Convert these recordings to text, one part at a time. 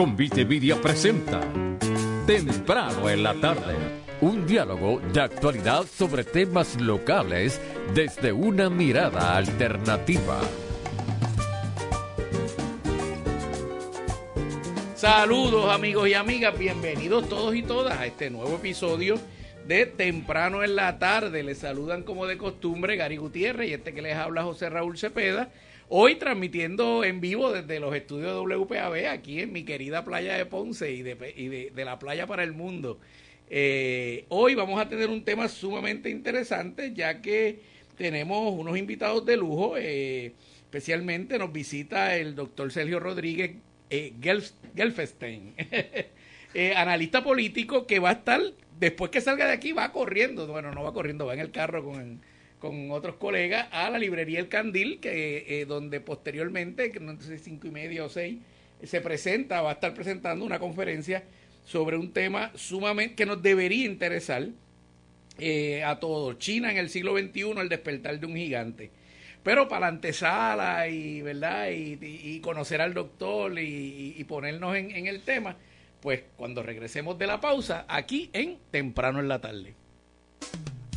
Convite Media presenta Temprano en la tarde. Un diálogo de actualidad sobre temas locales desde una mirada alternativa. Saludos amigos y amigas, bienvenidos todos y todas a este nuevo episodio de Temprano en la tarde. Les saludan como de costumbre Gary Gutiérrez y este que les habla José Raúl Cepeda. Hoy transmitiendo en vivo desde los estudios de WPAB aquí en mi querida playa de Ponce y de, la playa para el mundo. Eh, hoy vamos a tener un tema sumamente interesante ya que tenemos unos invitados de lujo. Eh, especialmente nos visita el doctor Sergio Rodríguez eh, Gelfestein, eh, analista político que va a estar, después que salga de aquí, va corriendo. Bueno, no va corriendo, va en el carro con con otros colegas a la librería El Candil, que eh, donde posteriormente, no sé, cinco y media o seis, se presenta, va a estar presentando una conferencia sobre un tema sumamente que nos debería interesar eh, a todos. China en el siglo XXI, el despertar de un gigante. Pero para la antesala y, ¿verdad? y, conocer al doctor y, ponernos en el tema, pues cuando regresemos de la pausa, aquí en Temprano en la tarde.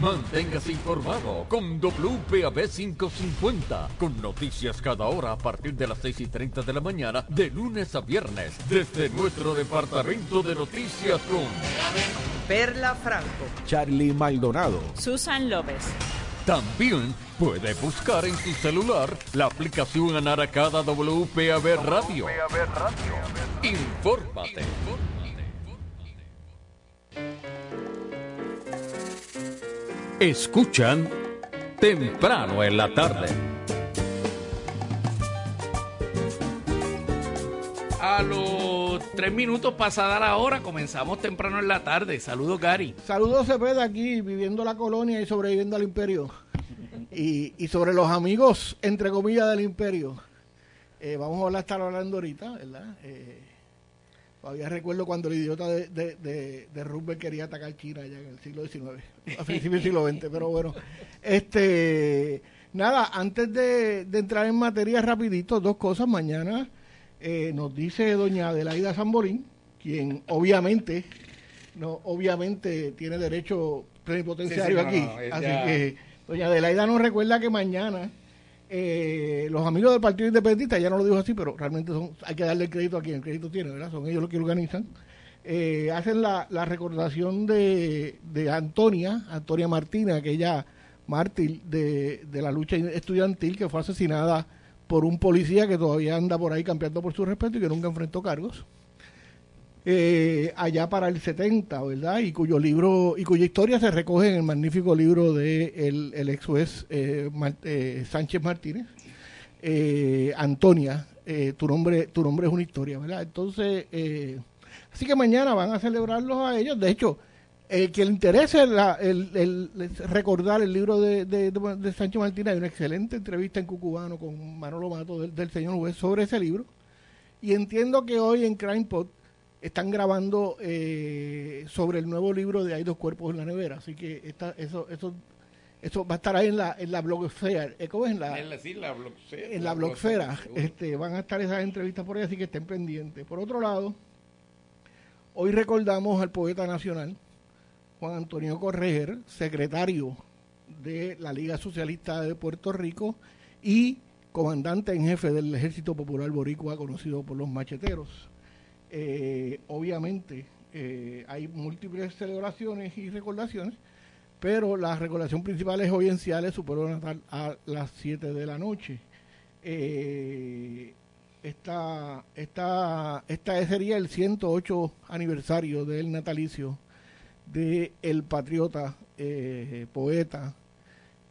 Manténgase informado con WPAB 550, con noticias cada hora a partir de las 6 y 30 de la mañana, de lunes a viernes, desde nuestro departamento de noticias con Perla Franco, Charlie Maldonado, Susan López. También puede buscar en su celular la aplicación Anaracada WPAB Radio. Infórmate. Escuchan temprano en la tarde. A los tres minutos pasada la hora comenzamos temprano en la tarde. Saludos, Gary. Saludos, Cepeda, aquí viviendo la colonia y sobreviviendo al imperio. Y, sobre los amigos, entre comillas, del imperio. Eh, vamos a estar hablando ahorita, ¿verdad? Eh, Todavía recuerdo cuando el idiota de, de, de, Roosevelt quería atacar China ya en el siglo XIX, a principios del siglo XX, pero bueno. este Nada, antes de, entrar en materia rapidito, dos cosas. Mañana eh, nos dice doña Adelaida Zamborín, quien obviamente, no obviamente tiene derecho plenipotenciario aquí. así que doña Adelaida nos recuerda que mañana eh, los amigos del Partido Independentista, ya no lo dijo así, pero realmente son, hay que darle el crédito a quien el crédito tiene, ¿verdad? Son ellos los que organizan. Eh, hacen la, recordación de, Antonia, Antonia Martina, aquella mártir de, de, la lucha estudiantil que fue asesinada por un policía que todavía anda por ahí campeando por su respeto y que nunca enfrentó cargos eh, allá para el 70, ¿verdad? Y cuyo libro y cuya historia se recoge en el magnífico libro de el, el ex juez eh, eh, Sánchez Martínez, eh, Antonia, tu nombre tu nombre es una historia, ¿verdad? Entonces, así que mañana van a celebrarlos a ellos. De hecho, el que le interese el, recordar el libro de, de, Sánchez Martínez, hay una excelente entrevista en Cucubano con Manolo Mato del, del señor juez sobre ese libro. Y entiendo que hoy en CrimePod están grabando eh, sobre el nuevo libro de Hay dos cuerpos en la nevera, así que está, eso, eso, eso va a estar ahí en la, en la blogosfera, eh, ¿cómo es? En la, en la, en la blogosfera, este, van a estar esas entrevistas por ahí, así que estén pendientes. Por otro lado, hoy recordamos al poeta nacional, Juan Antonio Correger, secretario de la Liga Socialista de Puerto Rico y comandante en jefe del Ejército Popular Boricua, conocido por los macheteros. Eh, obviamente eh, hay múltiples celebraciones y recordaciones, pero la recordación principal es hoy en Ciales, superó a las 7 de la noche. Eh, esta, esta, esta sería el 108 aniversario del natalicio de el patriota eh, poeta.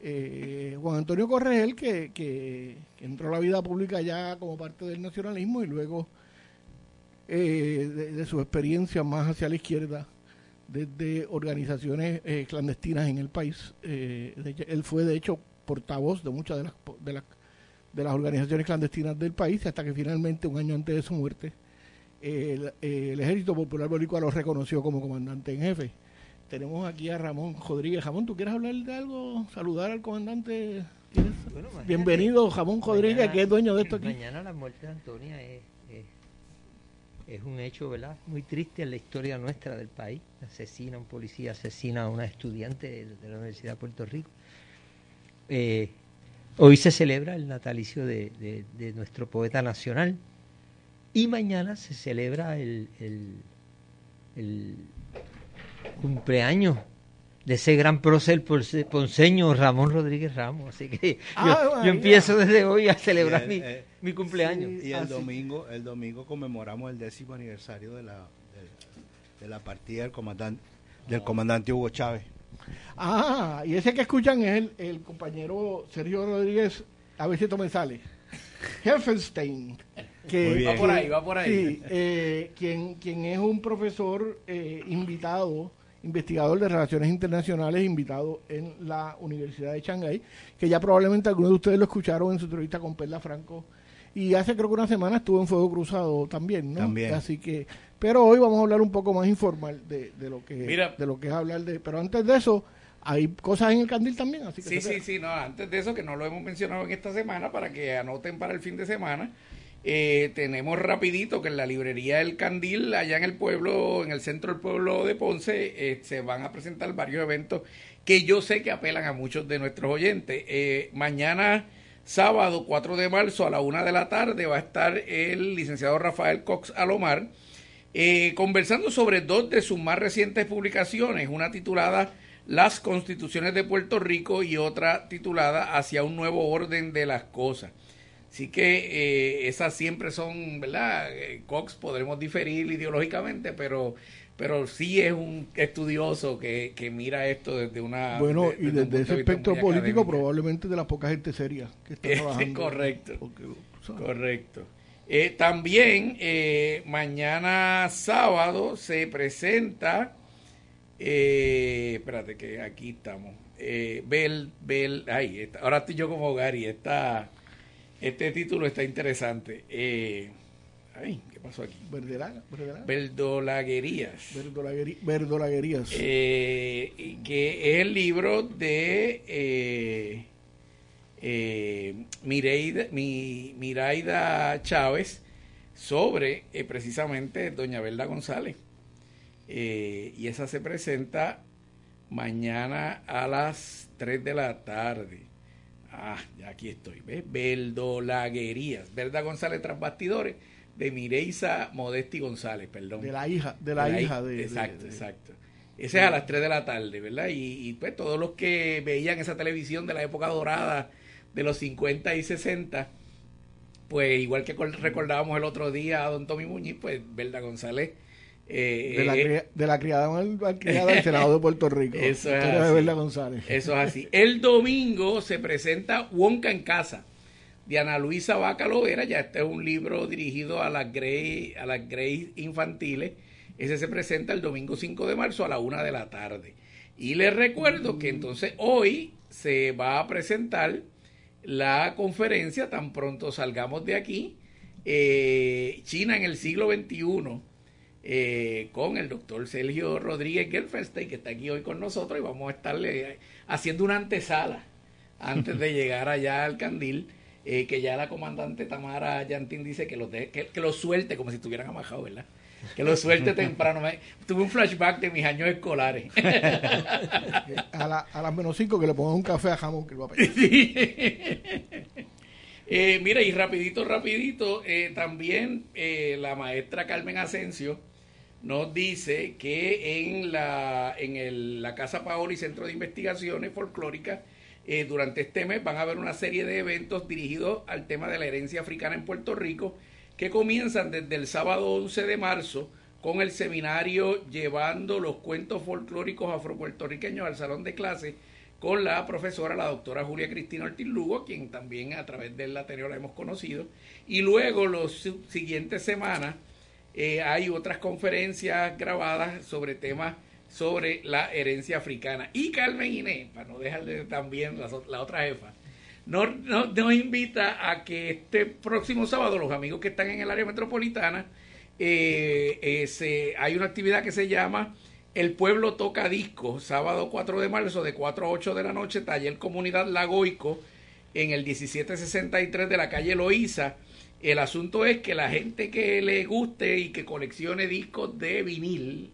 Juan Antonio Corregel, que, que entró a la vida pública ya como parte del nacionalismo y luego eh, de, de su experiencia más hacia la izquierda, desde organizaciones eh, clandestinas en el país. Eh, de él fue, de hecho, portavoz de muchas de las, de, las, de las organizaciones clandestinas del país, hasta que finalmente, un año antes de su muerte, el, el Ejército Popular Boricua lo reconoció como comandante en jefe. Tenemos aquí a Ramón Rodríguez. Ramón, ¿tú quieres hablar de algo? ¿Saludar al comandante? Bienvenido, Ramón Rodríguez, mañana- que es dueño de esto aquí. Mañana la muerte de Antonia es, es, un hecho, ¿verdad? Muy triste en la historia nuestra del país. Asesina a un policía, asesina a una estudiante de, la Universidad de Puerto Rico. Eh, hoy se celebra el natalicio de, nuestro poeta nacional y mañana se celebra el, el- el cumpleaños de ese gran prócer ponce- ponceño Ramón Rodríguez Ramos. Así que yo- Ah, yo, empiezo desde hoy a celebrar el- mi, eh, mi cumpleaños. sí. Y el Ah, sí. domingo, el domingo conmemoramos el décimo aniversario de la, de, de la partida del comandante, del comandante Hugo Chávez. Ah, y ese que escuchan es el, el compañero Sergio Rodríguez, a ver si esto me sale. Helfenstein. Que. Va por ahí, va por ahí. Sí, eh, quien, quien es un profesor eh, invitado, investigador de relaciones internacionales, invitado en la Universidad de Shanghái, que ya probablemente algunos de ustedes lo escucharon en su entrevista con Perla Franco. Y hace creo que una semana estuvo en Fuego Cruzado también, ¿no? También. Así que, pero hoy vamos a hablar un poco más informal de, de lo que Mira. de lo que es hablar de, pero antes de eso hay cosas en el candil también, así que Sí, sí, sí, no, antes de eso, que no lo hemos mencionado en esta semana, para que anoten para el fin de semana, eh, tenemos rapidito que en la librería del Candil, allá en el pueblo, en el centro del pueblo de Ponce, eh, se van a presentar varios eventos que yo sé que apelan a muchos de nuestros oyentes. Eh, mañana, sábado 4 de marzo, a la una de la tarde, va a estar el licenciado Rafael Cox Alomar, eh, conversando sobre dos de sus más recientes publicaciones, una titulada Las Constituciones de Puerto Rico y otra titulada Hacia un nuevo orden de las cosas. Así que eh, esas siempre son, ¿verdad? Eh, Cox podremos diferir ideológicamente, pero pero sí es un estudioso que, que mira esto desde una... Bueno, de- y desde ese espectro político probablemente de la poca gente seria que está trabajando. correcto. Correcto. Eh, también eh, mañana sábado se presenta, eh, espérate que aquí estamos, eh, Bel, Bel, ay, está- ahora estoy yo como Gary, está, este título está interesante. Eh, ay, ¿qué pasó aquí? Verdolaguerías. Verdolaguerías. Eh, que es el libro de eh, eh, Mireida, mi, Miraida Chávez sobre eh, precisamente Doña Belda González. Eh, y esa se presenta mañana a las 3 de la tarde. Ah, ya aquí estoy. ¿Ves? Verdolaguerías. Belda González tras bastidores de Mireisa Modesti González, perdón. de la hija, de la, De hija de, de- Exacto, de- exacto. Ese es a las 3 de la tarde, ¿verdad? Y, y, pues todos los que veían esa televisión de la época dorada de los 50 y 60, pues igual que recordábamos el otro día a don Tommy Muñiz, pues Belda González. Eh, de la, eh, de la criada malcriada del Senado de Puerto Rico. Eso es así. González. Eso es así. El domingo se presenta Wonka en casa de Ana Luisa Vaca Lovera. Ya este es un libro dirigido a las Grey, a las Grey infantiles. Ese se presenta el domingo 5 de marzo a la una de la tarde. Y les recuerdo que entonces hoy se va a presentar la conferencia, tan pronto salgamos de aquí, eh, China en el siglo XXI, eh, con el doctor Sergio Rodríguez Gelfenstein, que está aquí hoy con nosotros, y vamos a estarle haciendo una antesala antes de llegar allá al Candil, eh, que ya la comandante Tamara Yantín dice que los, de- que, que los suelte como si estuvieran amajados, ¿verdad? Que los suelte temprano. Me- tuve un flashback de mis años escolares. A, la- a las menos cinco que le pongan un café a jamón que lo va a pedir. Sí. Eh, mira, y rapidito, rapidito, eh, también eh, la maestra Carmen Asensio nos dice que en la, en el- la Casa Paoli Centro de Investigaciones Folclóricas, eh, durante este mes van a haber una serie de eventos dirigidos al tema de la herencia africana en Puerto Rico, que comienzan desde el sábado 11 de marzo con el seminario Llevando los cuentos folclóricos afropuertorriqueños al salón de clase con la profesora, la doctora Julia Cristina Ortiz Lugo, quien también a través del anterior la hemos conocido. Y luego, los siguientes semanas, eh, hay otras conferencias grabadas sobre temas sobre la herencia africana. Y Carmen Inés, para no dejarle también la, la otra jefa, nos, nos, invita a que este próximo sábado los amigos que están en el área metropolitana, eh, eh, se, hay una actividad que se llama El Pueblo Toca Disco, sábado 4 de marzo de 4 a 8 de la noche, taller Comunidad Lagoico en el 1763 de la calle Loíza. El asunto es que la gente que le guste y que coleccione discos de vinil,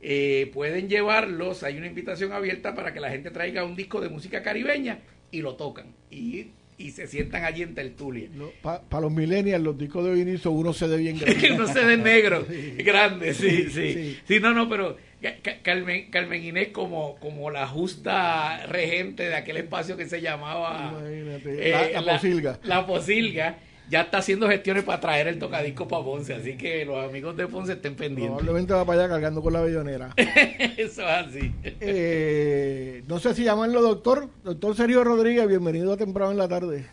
eh, pueden llevarlos, hay una invitación abierta para que la gente traiga un disco de música caribeña y lo tocan. Y, y se sientan allí en tertulia. Para los millennials, los discos de vinil son unos CD bien grandes. unos CD negros, grandes, sí, sí, sí. no, no, pero Carmen, Carmen Inés como, como la justa regente de aquel espacio que se llamaba... Eh, la, posilga. La posilga ya está haciendo gestiones para traer el tocadisco para Ponce, así que los amigos de Ponce estén pendientes. Probablemente va para allá cargando con la bellonera. Eso es así. Eh, no sé si llamarlo doctor, doctor Sergio Rodríguez, bienvenido a temprano en la tarde.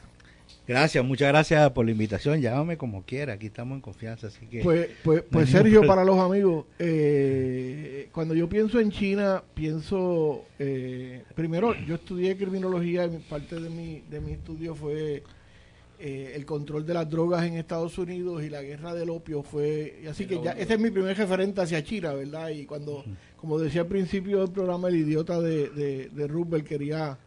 Gracias, muchas gracias por la invitación. Llámame como quiera, aquí estamos en confianza, así que. Pues, pues, pues Sergio, para los amigos, eh, cuando yo pienso en China, pienso eh, primero, yo estudié criminología, parte de mi de mi estudio fue eh, el control de las drogas en Estados Unidos y la guerra del opio fue así que ya ese es mi primer referente hacia China verdad y cuando como decía al principio del programa el idiota de, de, de Roosevelt quería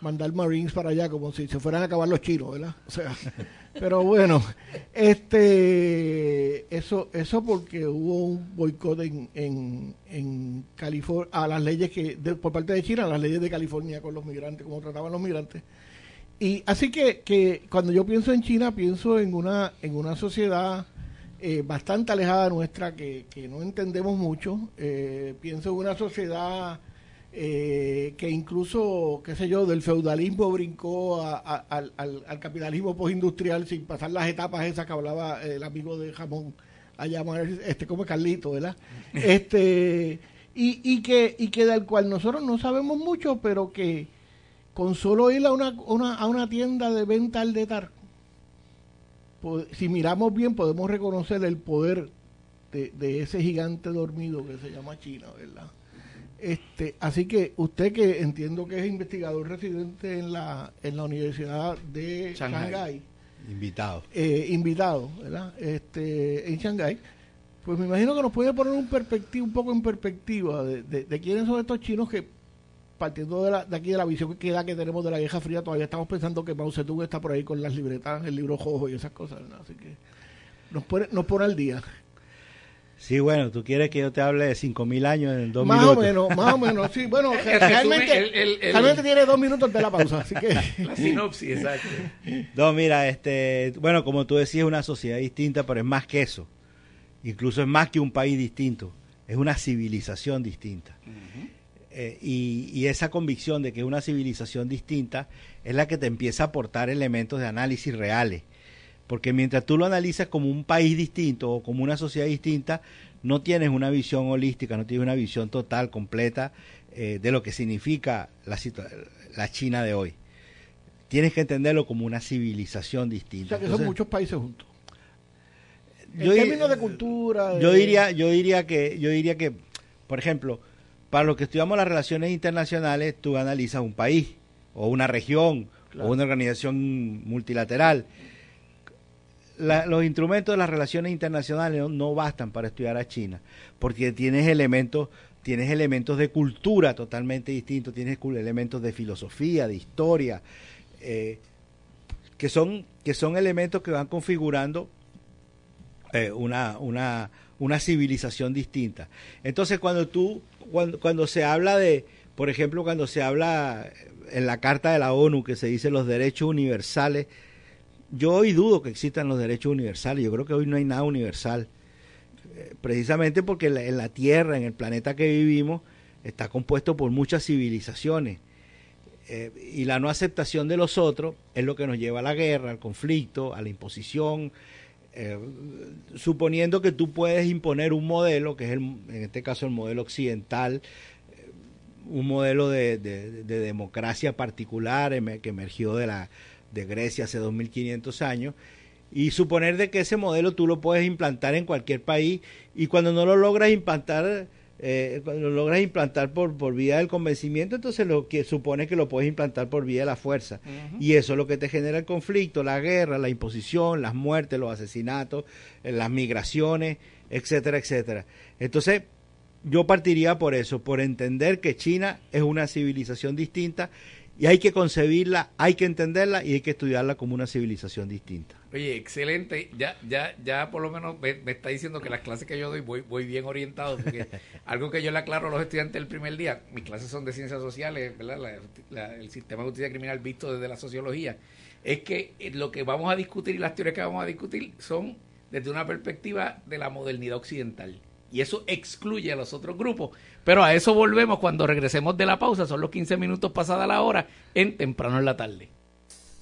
mandar Marines para allá como si se fueran a acabar los chinos verdad o sea pero bueno este eso eso porque hubo un boicot en, en, en California a las leyes que por parte de China a las leyes de California con los migrantes como trataban los migrantes y así que, que cuando yo pienso en China, pienso en una, en una sociedad eh, bastante alejada nuestra que, que no entendemos mucho. Eh, pienso en una sociedad eh, que incluso, qué sé yo, del feudalismo brincó al, al, capitalismo postindustrial sin pasar las etapas esas que hablaba el amigo de Jamón allá, este como Carlito, ¿verdad? este y, y que y que del cual nosotros no sabemos mucho, pero que con solo ir a una, a una tienda de venta al detar, si miramos bien podemos reconocer el poder de, ese gigante dormido que se llama China, ¿verdad? Este, así que usted que entiendo que es investigador residente en la, en la Universidad de Shanghái, invitado, eh, invitado, ¿verdad? Este, en Shanghái, pues me imagino que nos puede poner un un poco en perspectiva de, de, de quiénes son estos chinos que partiendo de, la, de aquí de la visión que queda que tenemos de la vieja Fría, todavía estamos pensando que Mao Zedong está por ahí con las libretas, el libro rojo y esas cosas, así que nos pone, nos pone al día. Sí, bueno, tú quieres que yo te hable de 5.000 años en dos más minutos. Más o menos, más o menos, sí. Bueno, realmente, realmente tiene dos minutos de la pausa, así que... La sinopsis, exacto. No, mira, este, bueno, como tú decías, es una sociedad distinta, pero es más que eso. Incluso es más que un país distinto. Es una civilización distinta. Eh, y, esa convicción de que es una civilización distinta es la que te empieza a aportar elementos de análisis reales. Porque mientras tú lo analizas como un país distinto o como una sociedad distinta, no tienes una visión holística, no tienes una visión total, completa eh, de lo que significa la, la China de hoy. Tienes que entenderlo como una civilización distinta. O sea, que son muchos países juntos. En términos de cultura. Yo diría, yo diría que, yo diría que, por ejemplo, para los que estudiamos las relaciones internacionales, tú analizas un país o una región o una organización multilateral. los instrumentos de las relaciones internacionales no, bastan para estudiar a China, porque tienes elementos, tienes elementos de cultura totalmente distintos, tienes elementos de filosofía, de historia, eh, que son que son elementos que van configurando eh, una, una, una civilización distinta. Entonces, cuando tú cuando, cuando se habla de, por ejemplo, cuando se habla en la Carta de la ONU que se dice los derechos universales, yo hoy dudo que existan los derechos universales, yo creo que hoy no hay nada universal, eh, precisamente porque en la Tierra, en el planeta que vivimos, está compuesto por muchas civilizaciones. Eh, y la no aceptación de los otros es lo que nos lleva a la guerra, al conflicto, a la imposición. Eh, suponiendo que tú puedes imponer un modelo, que es el, en este caso el modelo occidental, eh, un modelo de, de, de democracia particular que emergió de, la, de Grecia hace 2500 años, y suponer de que ese modelo tú lo puedes implantar en cualquier país y cuando no lo logras implantar eh, cuando lo logras implantar por, por vía del convencimiento, entonces lo que supone que lo puedes implantar por vía de la fuerza. Y eso es lo que te genera el conflicto, la guerra, la imposición, las muertes, los asesinatos, eh, las migraciones, etcétera, etcétera. Entonces, yo partiría por eso, por entender que China es una civilización distinta y hay que concebirla, hay que entenderla y hay que estudiarla como una civilización distinta. Oye, excelente. Ya, ya, ya por lo menos me, está diciendo que las clases que yo doy voy, voy bien orientado, porque algo que yo le aclaro a los estudiantes el primer día, mis clases son de ciencias sociales, ¿verdad? el sistema de justicia criminal visto desde la sociología, es que eh, lo que vamos a discutir y las teorías que vamos a discutir son desde una perspectiva de la modernidad occidental. Y eso excluye a los otros grupos. Pero a eso volvemos cuando regresemos de la pausa. Son los 15 minutos pasada la hora en temprano en la tarde.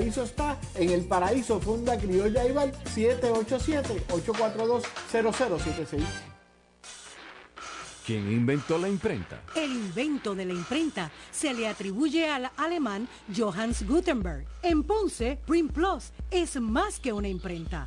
paraíso está en el paraíso Funda Criolla Ival 787-842-0076. ¿Quién inventó la imprenta? El invento de la imprenta se le atribuye al alemán Johannes Gutenberg. En Ponce, Print Plus es más que una imprenta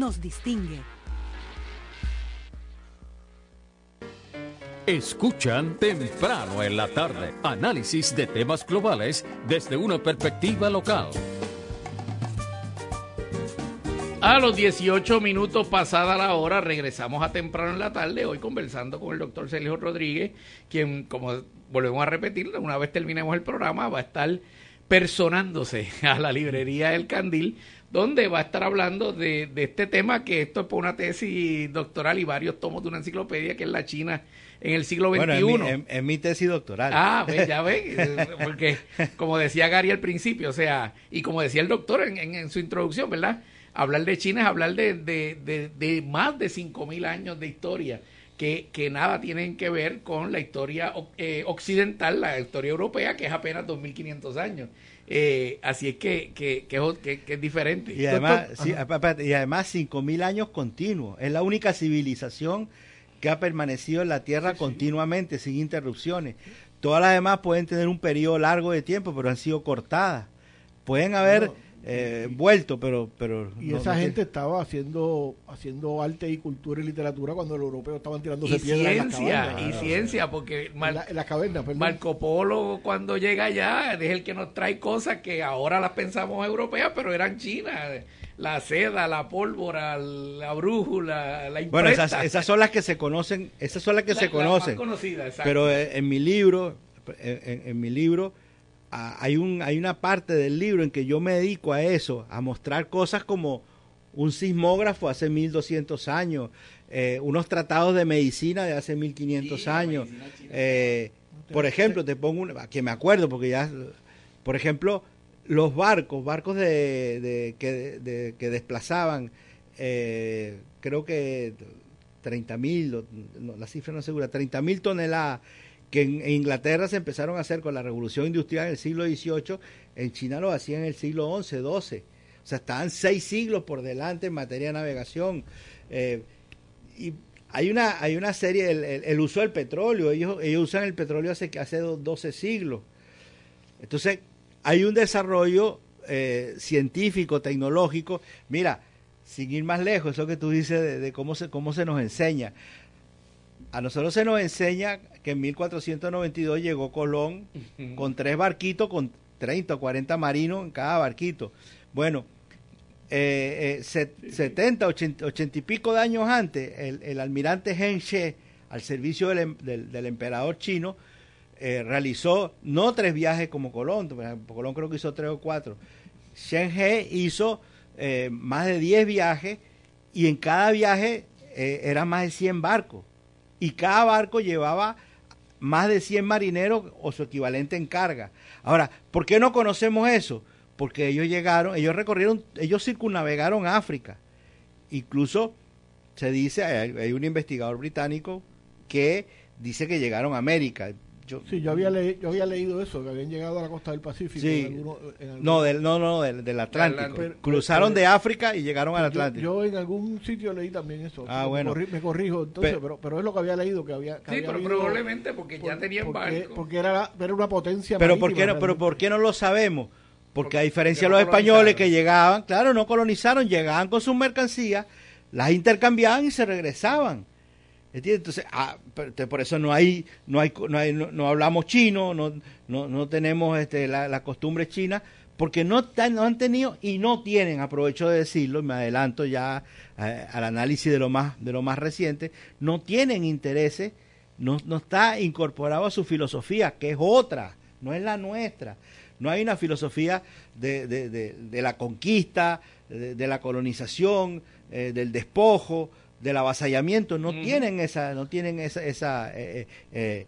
nos distingue. Escuchan temprano en la tarde análisis de temas globales desde una perspectiva local. A los 18 minutos pasada la hora, regresamos a temprano en la tarde, hoy conversando con el doctor Sergio Rodríguez, quien, como volvemos a repetir, una vez terminemos el programa, va a estar personándose a la librería del Candil donde va a estar hablando de, este tema, que esto es por una tesis doctoral y varios tomos de una enciclopedia, que es la China en el siglo XXI. Bueno, en mi, tesis doctoral. Ah, ya ves, porque como decía Gary al principio, o sea, y como decía el doctor en, su introducción, ¿verdad? Hablar de China es hablar de, de, de, más de 5.000 años de historia. Que, que, nada tienen que ver con la historia eh, occidental, la historia europea, que es apenas 2.500 años. Eh, así es que, que, que, es diferente. Y además, sí, y además 5.000 años continuos. Es la única civilización que ha permanecido en la Tierra continuamente, sin interrupciones. Todas las demás pueden tener un periodo largo de tiempo, pero han sido cortadas. Pueden haber eh, vuelto, pero... pero y esa gente estaba haciendo haciendo arte y cultura y literatura cuando los europeos estaban tirándose piedras ciencia, Y ciencia, porque Marco Polo cuando llega allá es el que nos trae cosas que ahora las pensamos europeas, pero eran chinas. La seda, la pólvora, la brújula, la imprenta. Bueno, esas, son las que se conocen, esas son las que se conocen. pero en, mi libro, en mi libro hay, un, hay una parte del libro en que yo me dedico a eso, a mostrar cosas como un sismógrafo hace 1200 años, eh, unos tratados de medicina de hace 1500 años. Eh, por ejemplo, te pongo una, que me acuerdo porque ya, por ejemplo, los barcos, barcos de, que, que, desplazaban, eh, creo que 30 mil, la cifra no es segura, 30 mil toneladas que en, Inglaterra se empezaron a hacer con la revolución industrial en el siglo XVIII, en China lo hacían en el siglo XI, XII. O sea, estaban seis siglos por delante en materia de navegación. Eh, y hay una, hay una serie, el, uso del petróleo, ellos, ellos usan el petróleo hace, hace 12 siglos. Entonces, hay un desarrollo eh, científico, tecnológico. Mira, sin ir más lejos, eso que tú dices de, cómo, se, cómo se nos enseña. A nosotros se nos enseña que en 1492 llegó Colón con tres barquitos, con 30 o 40 marinos en cada barquito. Bueno, eh, eh, 70, 80, y pico de años antes, el, almirante Heng She, al servicio del, em, del, emperador chino, eh, realizó no tres viajes como Colón, Colón creo que hizo tres o cuatro. Shen He hizo eh, más de 10 viajes y en cada viaje eran más de 100 barcos. Y cada barco llevaba más de 100 marineros o su equivalente en carga. Ahora, ¿por qué no conocemos eso? porque ellos llegaron, ellos recorrieron, ellos circunnavegaron África. Incluso se dice, hay, un investigador británico que dice que llegaron a América. Yo, sí, yo había, yo había leído eso, que habían llegado a la costa del Pacífico. No, del, no, no, del, Atlántico. Cruzaron de África y llegaron al Atlántico. Yo, en algún sitio leí también eso. Ah, bueno. Me, corrijo, entonces, pero, pero, es lo que había leído. que había Sí, pero probablemente porque ya tenían barco. Porque era, era una potencia Pero, ¿por qué no, pero ¿por qué no lo sabemos? Porque a diferencia de los españoles que llegaban, claro, no colonizaron, llegaban con sus mercancías, las intercambiaban y se regresaban. Entonces, ah, por eso no hay, no hay, no, hay, no, hablamos chino, no, no, no tenemos este, la, costumbre china, porque no, no, han tenido y no tienen, aprovecho de decirlo, me adelanto ya eh, al análisis de lo más, de lo más reciente, no tienen intereses, no, no está incorporado a su filosofía, que es otra, no es la nuestra. No hay una filosofía de, de, la conquista, de, la colonización, eh, del despojo, del avasallamiento. No tienen esa, no tienen esa, esa eh, eh,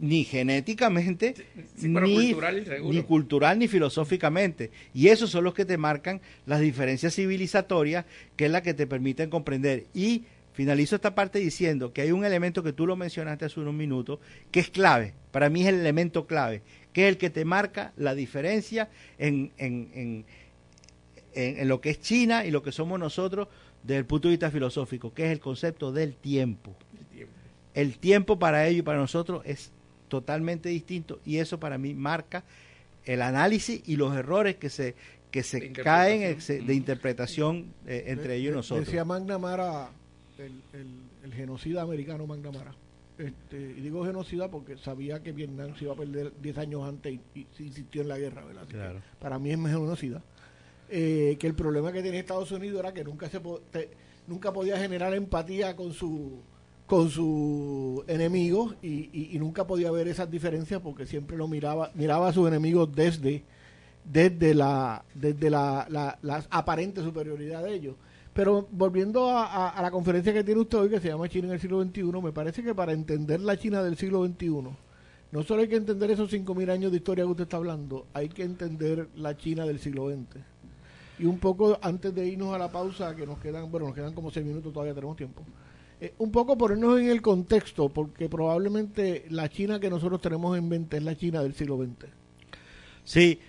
ni genéticamente, ni, ni, cultural, ni filosóficamente. Y esos son los que te marcan las diferencias civilizatorias, que es la que te permiten comprender. Y finalizo esta parte diciendo que hay un elemento que tú lo mencionaste hace unos minutos, que es clave, para mí es el elemento clave, que es el que te marca la diferencia en, en, en, lo que es China y lo que somos nosotros desde el punto de vista filosófico, que es el concepto del tiempo. El tiempo, para ellos y para nosotros es totalmente distinto y eso para mí marca el análisis y los errores que se que se caen de interpretación eh, entre ellos y nosotros. Decía McNamara, el, el genocida americano McNamara, este, y digo genocida porque sabía que Vietnam se iba a perder 10 años antes y, se insistió en la guerra, ¿verdad? para mí es genocida. Eh, que el problema que tenía Estados Unidos era que nunca se nunca podía generar empatía con su con sus enemigos y, nunca podía ver esas diferencias porque siempre lo miraba miraba a sus enemigos desde desde la desde la, la, la aparente superioridad de ellos pero volviendo a, la conferencia que tiene usted hoy, que se llama China en el siglo XXI, me parece que para entender la China del siglo XXI, no solo hay que entender esos 5.000 años de historia que usted está hablando, hay que entender la China del siglo XX. Y un poco antes de irnos a la pausa, que nos quedan, bueno, nos quedan como 6 minutos, todavía tenemos tiempo. Eh, un poco ponernos en el contexto, porque probablemente la China que nosotros tenemos en mente es la China del siglo XX. Sí,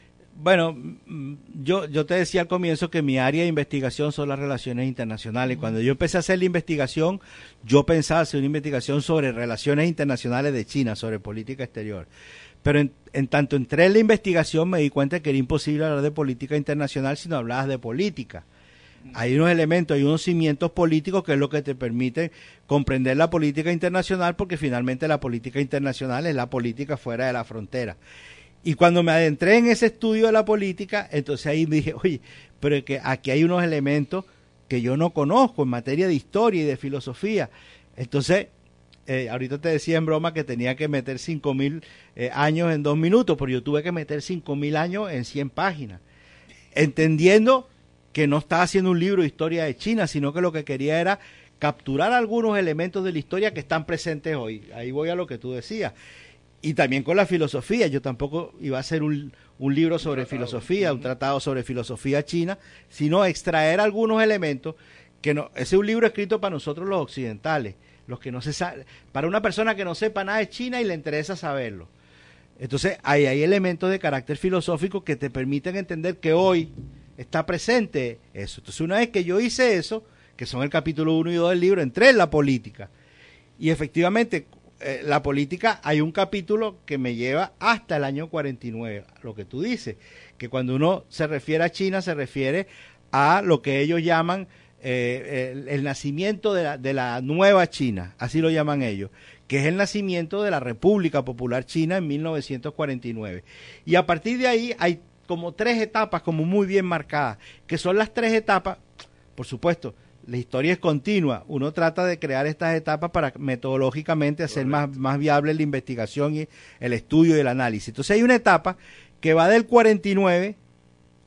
bueno, mm, yo, yo te decía al comienzo que mi área de investigación son las relaciones internacionales. Cuando yo empecé a hacer la investigación, yo pensaba hacer una investigación sobre relaciones internacionales de China, sobre política exterior. Pero en, tanto entré en la investigación me di cuenta que era imposible hablar de política internacional si no hablabas de política. Hay unos elementos, hay unos cimientos políticos que es lo que te permite comprender la política internacional porque finalmente la política internacional es la política fuera de la frontera. Y cuando me adentré en ese estudio de la política, entonces ahí me dije, oye, pero que aquí hay unos elementos que yo no conozco en materia de historia y de filosofía. Entonces, eh, ahorita te decía en broma que tenía que meter 5.000 mil eh, años en dos minutos, pero yo tuve que meter 5.000 mil años en 100 páginas, entendiendo que no estaba haciendo un libro de historia de China, sino que lo que quería era capturar algunos elementos de la historia que están presentes hoy. Ahí voy a lo que tú decías. y también con la filosofía. Yo tampoco iba a hacer un, un libro sobre filosofía, un tratado sobre filosofía china, sino extraer algunos elementos que no, ese es un libro escrito para nosotros los occidentales, los que no se sabe, para una persona que no sepa nada de China y le interesa saberlo. Entonces, ahí hay elementos de carácter filosófico que te permiten entender que hoy está presente eso. Entonces, una vez que yo hice eso, que son el capítulo 1 y 2 del libro, entré en la política. Y efectivamente, eh, la política, hay un capítulo que me lleva hasta el año 49, lo que tú dices, que cuando uno se refiere a China, se refiere a lo que ellos llaman eh, el, el, nacimiento de la, de la nueva China, así lo llaman ellos, que es el nacimiento de la República Popular China en 1949. Y a partir de ahí hay como tres etapas como muy bien marcadas, que son las tres etapas, por supuesto, la historia es continua, uno trata de crear estas etapas para metodológicamente hacer más, más viable la investigación y el estudio y el análisis. Entonces hay una etapa que va del 49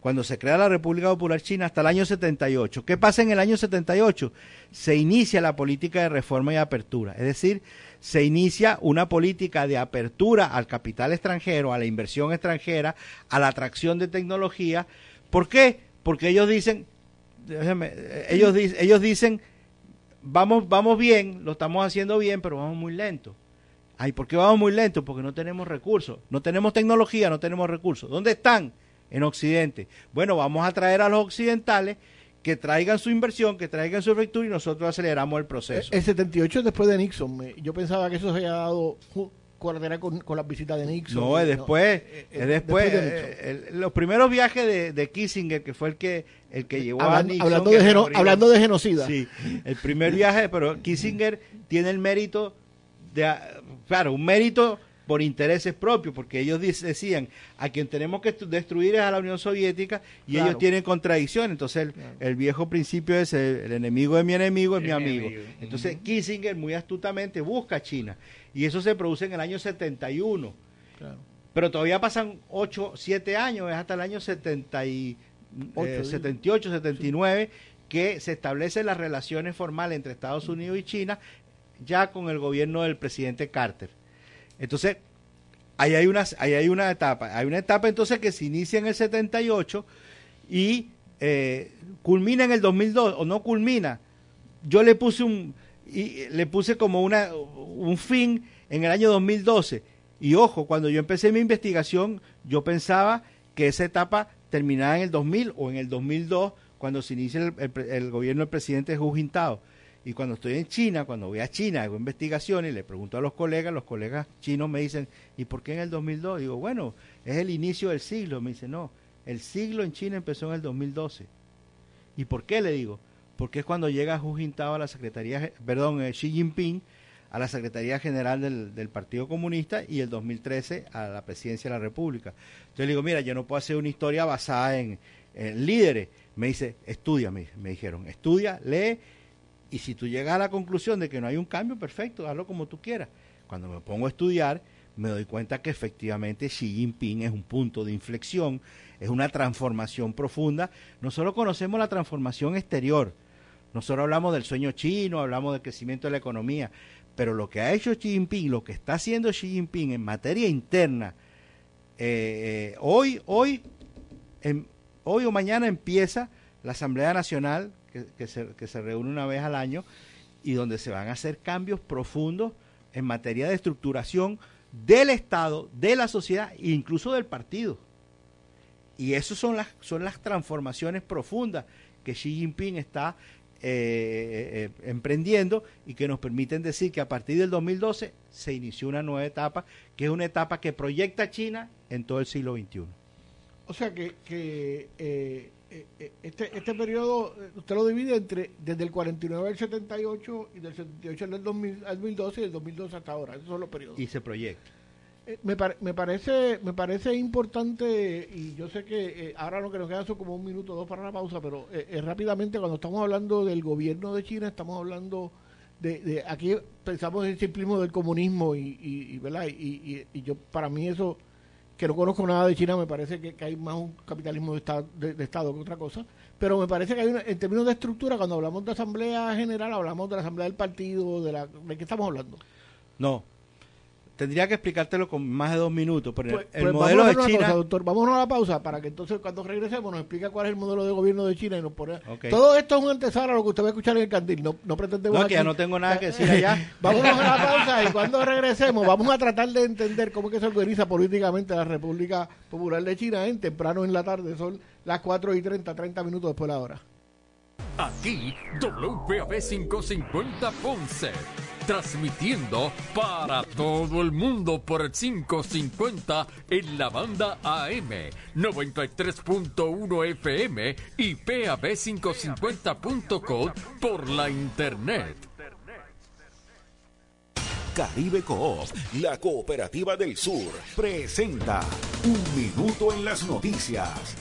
cuando se crea la República Popular China hasta el año 78. ¿Qué pasa en el año 78? Se inicia la política de reforma y apertura, es decir, se inicia una política de apertura al capital extranjero, a la inversión extranjera, a la atracción de tecnología. ¿Por qué? Porque ellos dicen, déjame, ellos, ellos dicen, vamos, vamos bien, lo estamos haciendo bien, pero vamos muy lento. Ay, ¿por qué vamos muy lento? Porque no tenemos recursos, no tenemos tecnología, no tenemos recursos. ¿Dónde están? En Occidente. Bueno, vamos a traer a los occidentales que traigan su inversión, que traigan su efectura y nosotros aceleramos el proceso. El 78 después de Nixon. Yo pensaba que eso se había dado con, con las visitas de Nixon. No, es después. No, es después. después de el, los primeros viajes de, de, Kissinger, que fue el que el que llevó hablando, a Nixon. Hablando de, geno, hablando de genocida. Sí, el primer viaje, pero Kissinger tiene el mérito de. Claro, un mérito por intereses propios, porque ellos decían, a quien tenemos que destruir es a la Unión Soviética y claro. ellos tienen contradicción. Entonces el, claro. el viejo principio es el, el, enemigo de mi enemigo es mi amigo. amigo. Entonces uh -huh. Kissinger muy astutamente busca a China y eso se produce en el año 71. Claro. Pero todavía pasan 8, 7 años, es hasta el año 70 y, eh, 78, 79, sí. que se establecen las relaciones formales entre Estados Unidos y China ya con el gobierno del presidente Carter. Entonces, ahí hay, una, ahí hay una etapa. Hay una etapa entonces que se inicia en el 78 y eh, culmina en el 2002, o no culmina. Yo le puse un, y le puse como una, un fin en el año 2012. Y ojo, cuando yo empecé mi investigación, yo pensaba que esa etapa terminaba en el 2000 o en el 2002, cuando se inicia el, el, gobierno del presidente Hu Jintao. Y cuando estoy en China, cuando voy a China, hago investigaciones y le pregunto a los colegas, los colegas chinos me dicen, ¿y por qué en el 2002? Digo, bueno, es el inicio del siglo. Me dice, no, el siglo en China empezó en el 2012. ¿Y por qué le digo? Porque es cuando llega Hu Jintao a la Secretaría, perdón, eh, Xi Jinping a la Secretaría General del, Partido Comunista y el 2013 a la Presidencia de la República. Entonces le digo, mira, yo no puedo hacer una historia basada en, líderes. Me dice, estudia, me dijeron, estudia, lee y si tú llegas a la conclusión de que no hay un cambio, perfecto, hazlo como tú quieras. Cuando me pongo a estudiar, me doy cuenta que efectivamente Xi Jinping es un punto de inflexión, es una transformación profunda. Nosotros conocemos la transformación exterior. Nosotros hablamos del sueño chino, hablamos del crecimiento de la economía, pero lo que ha hecho Xi Jinping, lo que está haciendo Xi Jinping en materia interna, eh, eh, hoy, hoy, en, hoy o mañana empieza la Asamblea Nacional que, se, que se reúne una vez al año y donde se van a hacer cambios profundos en materia de estructuración del Estado, de la sociedad e incluso del partido. Y esas son las, son las transformaciones profundas que Xi Jinping está eh, eh, emprendiendo y que nos permiten decir que a partir del 2012 se inició una nueva etapa, que es una etapa que proyecta a China en todo el siglo XXI. O sea que, que eh, este, este periodo usted lo divide entre desde el 49 al 78 y del 78 al, 2000, al 2012 y del 2012 hasta ahora. Esos son los periodos. Y se proyecta. Eh, me, par me, parece me parece importante y yo sé que eh, ahora lo que nos queda son como un minuto o dos para la pausa, pero eh, rápidamente cuando estamos hablando del gobierno de China estamos hablando de, de aquí pensamos en el simplismo del comunismo y, y, y verdad y, y, yo para mí eso que no conozco nada de China, me parece que, que hay más un capitalismo de estado, de, estado, que otra cosa, pero me parece que hay una, en términos de estructura, cuando hablamos de Asamblea General, hablamos de la Asamblea del Partido, de la ¿de qué estamos hablando? No, tendría que explicártelo con más de dos minutos, pero Pues, el pues modelo vamos a de hacer una China... cosa, doctor. Vámonos a la pausa para que entonces cuando regresemos nos explique cuál es el modelo de gobierno de China y nos pone... Todo esto es un antesala a lo que usted va a escuchar en el candil. No, no pretendemos No, que ya no tengo nada que decir allá. Vámonos a la pausa y cuando regresemos vamos a tratar de entender cómo es que se organiza políticamente la República Popular de China en temprano en la tarde. Son las 4 y 30, 30 minutos después de la hora. Aquí WPAB 550 Ponce, transmitiendo para todo el mundo por el 550 en la banda AM, 93.1 FM y PAB550.com por la internet. Caribe Coop, la cooperativa del sur, presenta Un Minuto en las Noticias.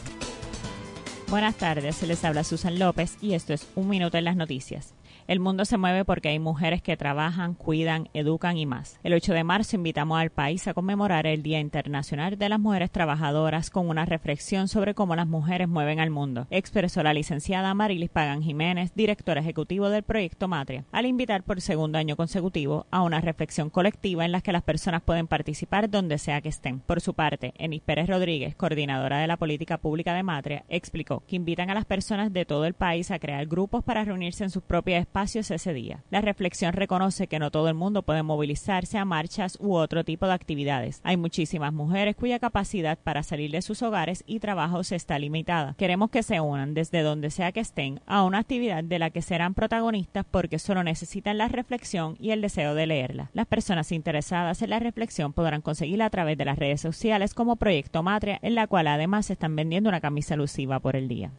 Buenas tardes, se les habla Susan López y esto es Un Minuto en las Noticias. El mundo se mueve porque hay mujeres que trabajan, cuidan, educan y más. El 8 de marzo invitamos al país a conmemorar el Día Internacional de las Mujeres Trabajadoras con una reflexión sobre cómo las mujeres mueven al mundo, expresó la licenciada Marilis Pagan Jiménez, directora ejecutiva del proyecto Matria, al invitar por segundo año consecutivo a una reflexión colectiva en la que las personas pueden participar donde sea que estén. Por su parte, Enis Pérez Rodríguez, coordinadora de la política pública de Matria, explicó que invitan a las personas de todo el país a crear grupos para reunirse en sus propios espacios ese día. La reflexión reconoce que no todo el mundo puede movilizarse a marchas u otro tipo de actividades. Hay muchísimas mujeres cuya capacidad para salir de sus hogares y trabajos está limitada. Queremos que se unan desde donde sea que estén a una actividad de la que serán protagonistas porque solo necesitan la reflexión y el deseo de leerla. Las personas interesadas en la reflexión podrán conseguirla a través de las redes sociales como Proyecto Matria, en la cual además se están vendiendo una camisa alusiva por el día.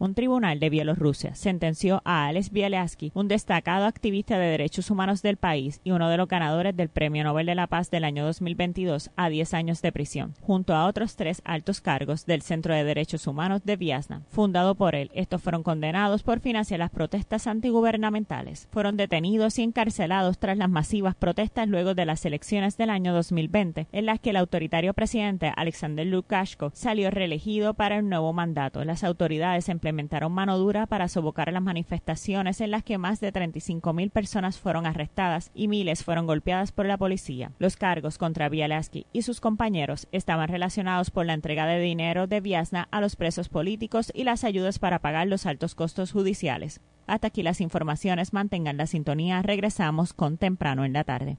Un tribunal de Bielorrusia sentenció a Alex Bialyatsky, un destacado activista de derechos humanos del país y uno de los ganadores del Premio Nobel de la Paz del año 2022, a 10 años de prisión, junto a otros tres altos cargos del Centro de Derechos Humanos de Viasna. Fundado por él, estos fueron condenados por financiar las protestas antigubernamentales. Fueron detenidos y encarcelados tras las masivas protestas luego de las elecciones del año 2020, en las que el autoritario presidente Alexander Lukashenko salió reelegido para el nuevo mandato. Las autoridades implementaron mano dura para sofocar las manifestaciones en las que más de 35.000 personas fueron arrestadas y miles fueron golpeadas por la policía. Los cargos contra Bialaski y sus compañeros estaban relacionados por la entrega de dinero de Viasna a los presos políticos y las ayudas para pagar los altos costos judiciales. Hasta aquí las informaciones. Mantengan la sintonía. Regresamos con temprano en la tarde.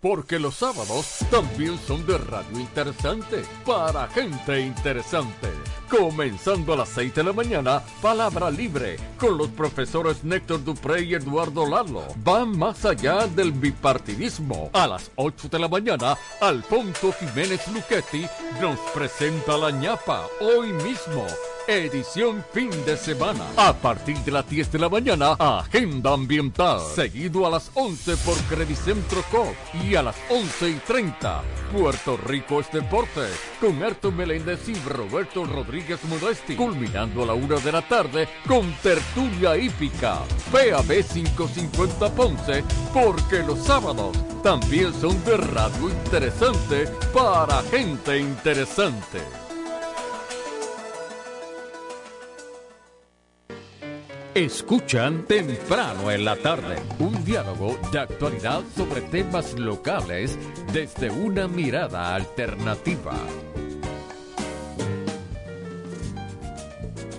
Porque los sábados también son de radio interesante para gente interesante. Comenzando a las 6 de la mañana, Palabra Libre, con los profesores Néctor Dupré y Eduardo Lalo. Van más allá del bipartidismo. A las 8 de la mañana, Alfonso Jiménez Luchetti nos presenta la ñapa hoy mismo. Edición fin de semana. A partir de las 10 de la mañana, Agenda Ambiental. Seguido a las 11 por Credicentro Cop. Y a las 11 y 30, Puerto Rico es deporte. Con Arto Meléndez y Roberto Rodríguez Modesti. Culminando a la 1 de la tarde con Tertulia Hípica. PAB 550 Ponce. Porque los sábados también son de radio interesante para gente interesante. Escuchan temprano en la tarde un diálogo de actualidad sobre temas locales desde una mirada alternativa.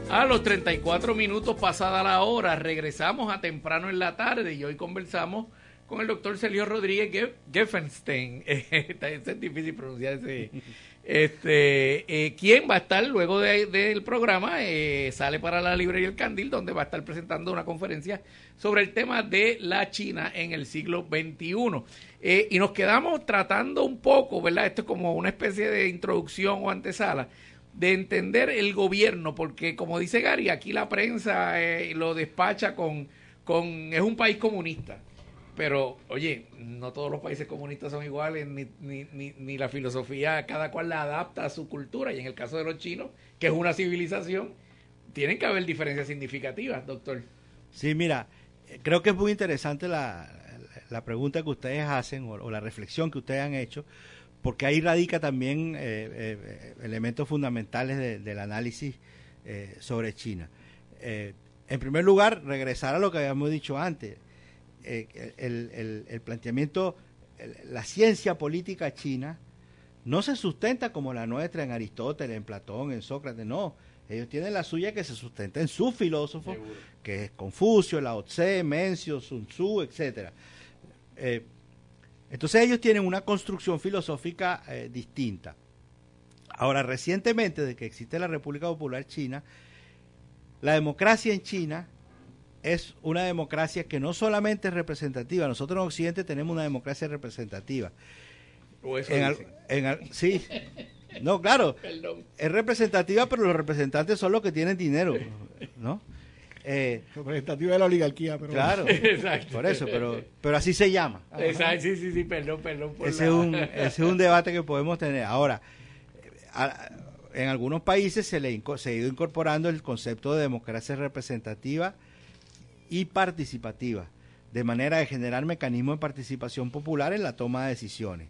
A los 34 minutos pasada la hora, regresamos a temprano en la tarde y hoy conversamos con el doctor Celio Rodríguez Ge- Geffenstein. Es difícil pronunciar ese, Este, eh, ¿Quién va a estar luego de- del programa? eh, sale para la librería El Candil, donde va a estar presentando una conferencia sobre el tema de la China en el siglo XXI. Eh, y nos quedamos tratando un poco, ¿verdad? Esto es como una especie de introducción o antesala de entender el gobierno, porque como dice Gary, aquí la prensa eh, lo despacha con, con, es un país comunista. Pero, oye, no todos los países comunistas son iguales, ni, ni, ni, ni la filosofía, cada cual la adapta a su cultura. Y en el caso de los chinos, que es una civilización, tienen que haber diferencias significativas, doctor. Sí, mira, eh, creo que es muy interesante la, la pregunta que ustedes hacen o, la reflexión que ustedes han hecho, porque ahí radica también eh, eh, elementos fundamentales de- del análisis sobre China. En primer lugar, regresar a lo que habíamos dicho antes, eh, el, el- el planteamiento, el- la ciencia política china no se sustenta como la nuestra en Aristóteles, en Platón, en Sócrates, no. Ellos tienen la suya que se sustenta en su filósofo, que es Confucio, Lao Tse, Mencio, Sun Tzu, etcétera. Eh, entonces ellos tienen una construcción filosófica eh, distinta. Ahora, recientemente, desde que existe la República Popular China, la democracia en China es una democracia que no solamente es representativa, nosotros en Occidente tenemos una democracia representativa. O eso En al- dicen. en al- sí, no, claro, Perdón. es representativa, pero los representantes son los que tienen dinero, ¿no? Eh, Representativa de la oligarquía, pero Claro, Exacto. por eso, pero, pero así se llama. Exacto, sí, sí, sí, perdón, perdón. por Ese la- es, un, ese es un debate que podemos tener. Ahora, a- en algunos países se, le se ha ido incorporando el concepto de democracia representativa y participativa, de manera de generar mecanismos de participación popular en la toma de decisiones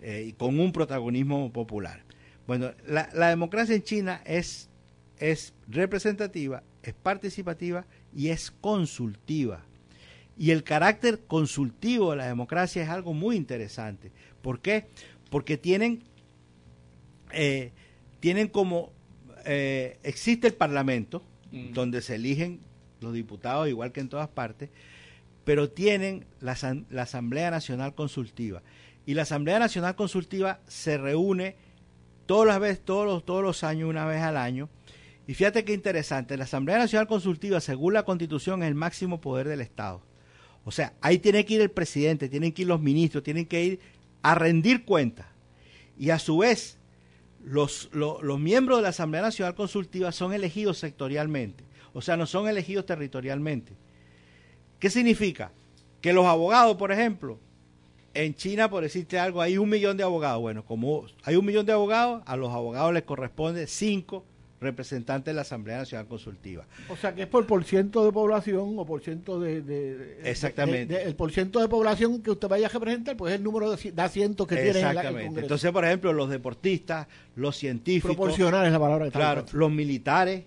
eh, y con un protagonismo popular. Bueno, la, la democracia en China es, es representativa, es participativa y es consultiva. Y el carácter consultivo de la democracia es algo muy interesante. ¿Por qué? Porque tienen, eh, tienen como, eh, existe el Parlamento, Mm. donde se eligen los diputados igual que en todas partes, pero tienen la, la Asamblea Nacional Consultiva. Y la Asamblea Nacional Consultiva se reúne todas las veces, todos los, todos los años, una vez al año. Y fíjate qué interesante, la Asamblea Nacional Consultiva, según la Constitución, es el máximo poder del Estado. O sea, ahí tiene que ir el presidente, tienen que ir los ministros, tienen que ir a rendir cuentas. Y a su vez, los, lo- los miembros de la Asamblea Nacional Consultiva son elegidos sectorialmente, o sea, no son elegidos territorialmente. ¿Qué significa? Que los abogados, por ejemplo, en China, por decirte algo, hay un millón de abogados. Bueno, como hay un millón de abogados, a los abogados les corresponde cinco representantes de la Asamblea Nacional Consultiva. O sea, que es por por ciento de población o por ciento de... Exactamente. de- de- el por ciento de población que usted vaya a representar, pues es el número de, asi- de asientos que tiene en la- el. Congreso. Entonces, por ejemplo, los deportistas, los científicos, Proporcional es la palabra que está claro, los militares,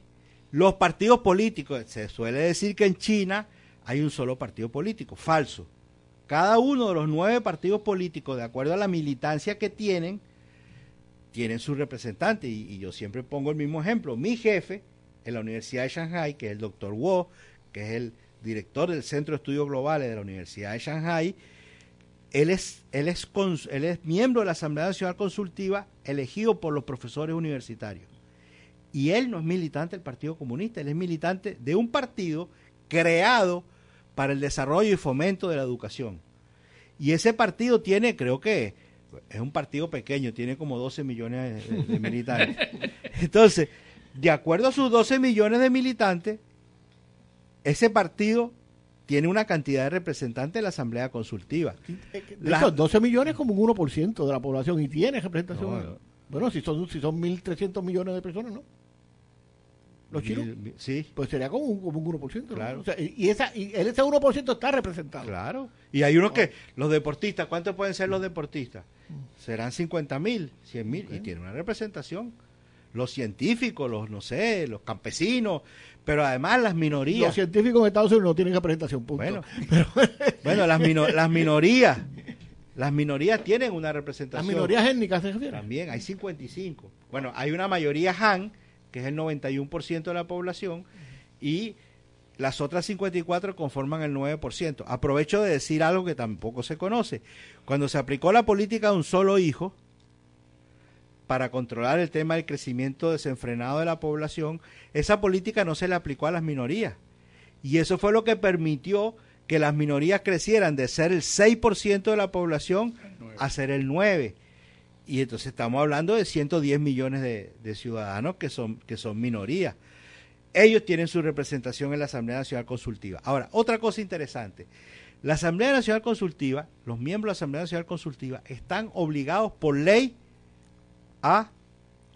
los partidos políticos. Se suele decir que en China hay un solo partido político. Falso. Cada uno de los nueve partidos políticos, de acuerdo a la militancia que tienen, tienen su representante. Y, y yo siempre pongo el mismo ejemplo. Mi jefe en la Universidad de Shanghai, que es el doctor Wu, que es el director del Centro de Estudios Globales de la Universidad de Shanghai, él es, él, es él es miembro de la Asamblea Nacional Consultiva elegido por los profesores universitarios. Y él no es militante del Partido Comunista, él es militante de un partido creado para el desarrollo y fomento de la educación. Y ese partido tiene, creo que es un partido pequeño, tiene como 12 millones de, de militantes. Entonces, de acuerdo a sus 12 millones de militantes, ese partido tiene una cantidad de representantes en la Asamblea Consultiva. De La- hecho, 12 millones es como un 1% de la población y tiene representación. No, no. Bueno, si son, si son 1.300 millones de personas, ¿no? Los chinos. Sí, Pues sería como un, como un 1%. ¿no? Claro. O sea, y, esa, y ese 1% está representado. claro. Y hay unos que, los deportistas, ¿cuántos pueden ser los deportistas? Serán 50 mil, 100 mil, y tiene una representación. Los científicos, los, no sé, los campesinos, pero además las minorías. Los científicos en Estados Unidos no tienen representación, punto. Bueno, Pero bueno las, mino- las minorías, las minorías tienen una las representación. minorías étnicas se refiere. También hay 55. Bueno, hay una mayoría Han, que es el 91% de la población, y las otras 54 conforman el 9%. Aprovecho de decir algo que tampoco se conoce. Cuando se aplicó la política de un solo hijo, para controlar el tema del crecimiento desenfrenado de la población, esa política no se le aplicó a las minorías. Y eso fue lo que permitió que las minorías crecieran de ser el 6% de la población a ser el 9%. Y entonces estamos hablando de 110 millones de, ciudadanos que son, que son minorías. Ellos tienen su representación en la Asamblea Nacional Consultiva. Ahora, otra cosa interesante. La Asamblea Nacional Consultiva, los miembros de la Asamblea Nacional Consultiva, están obligados por ley a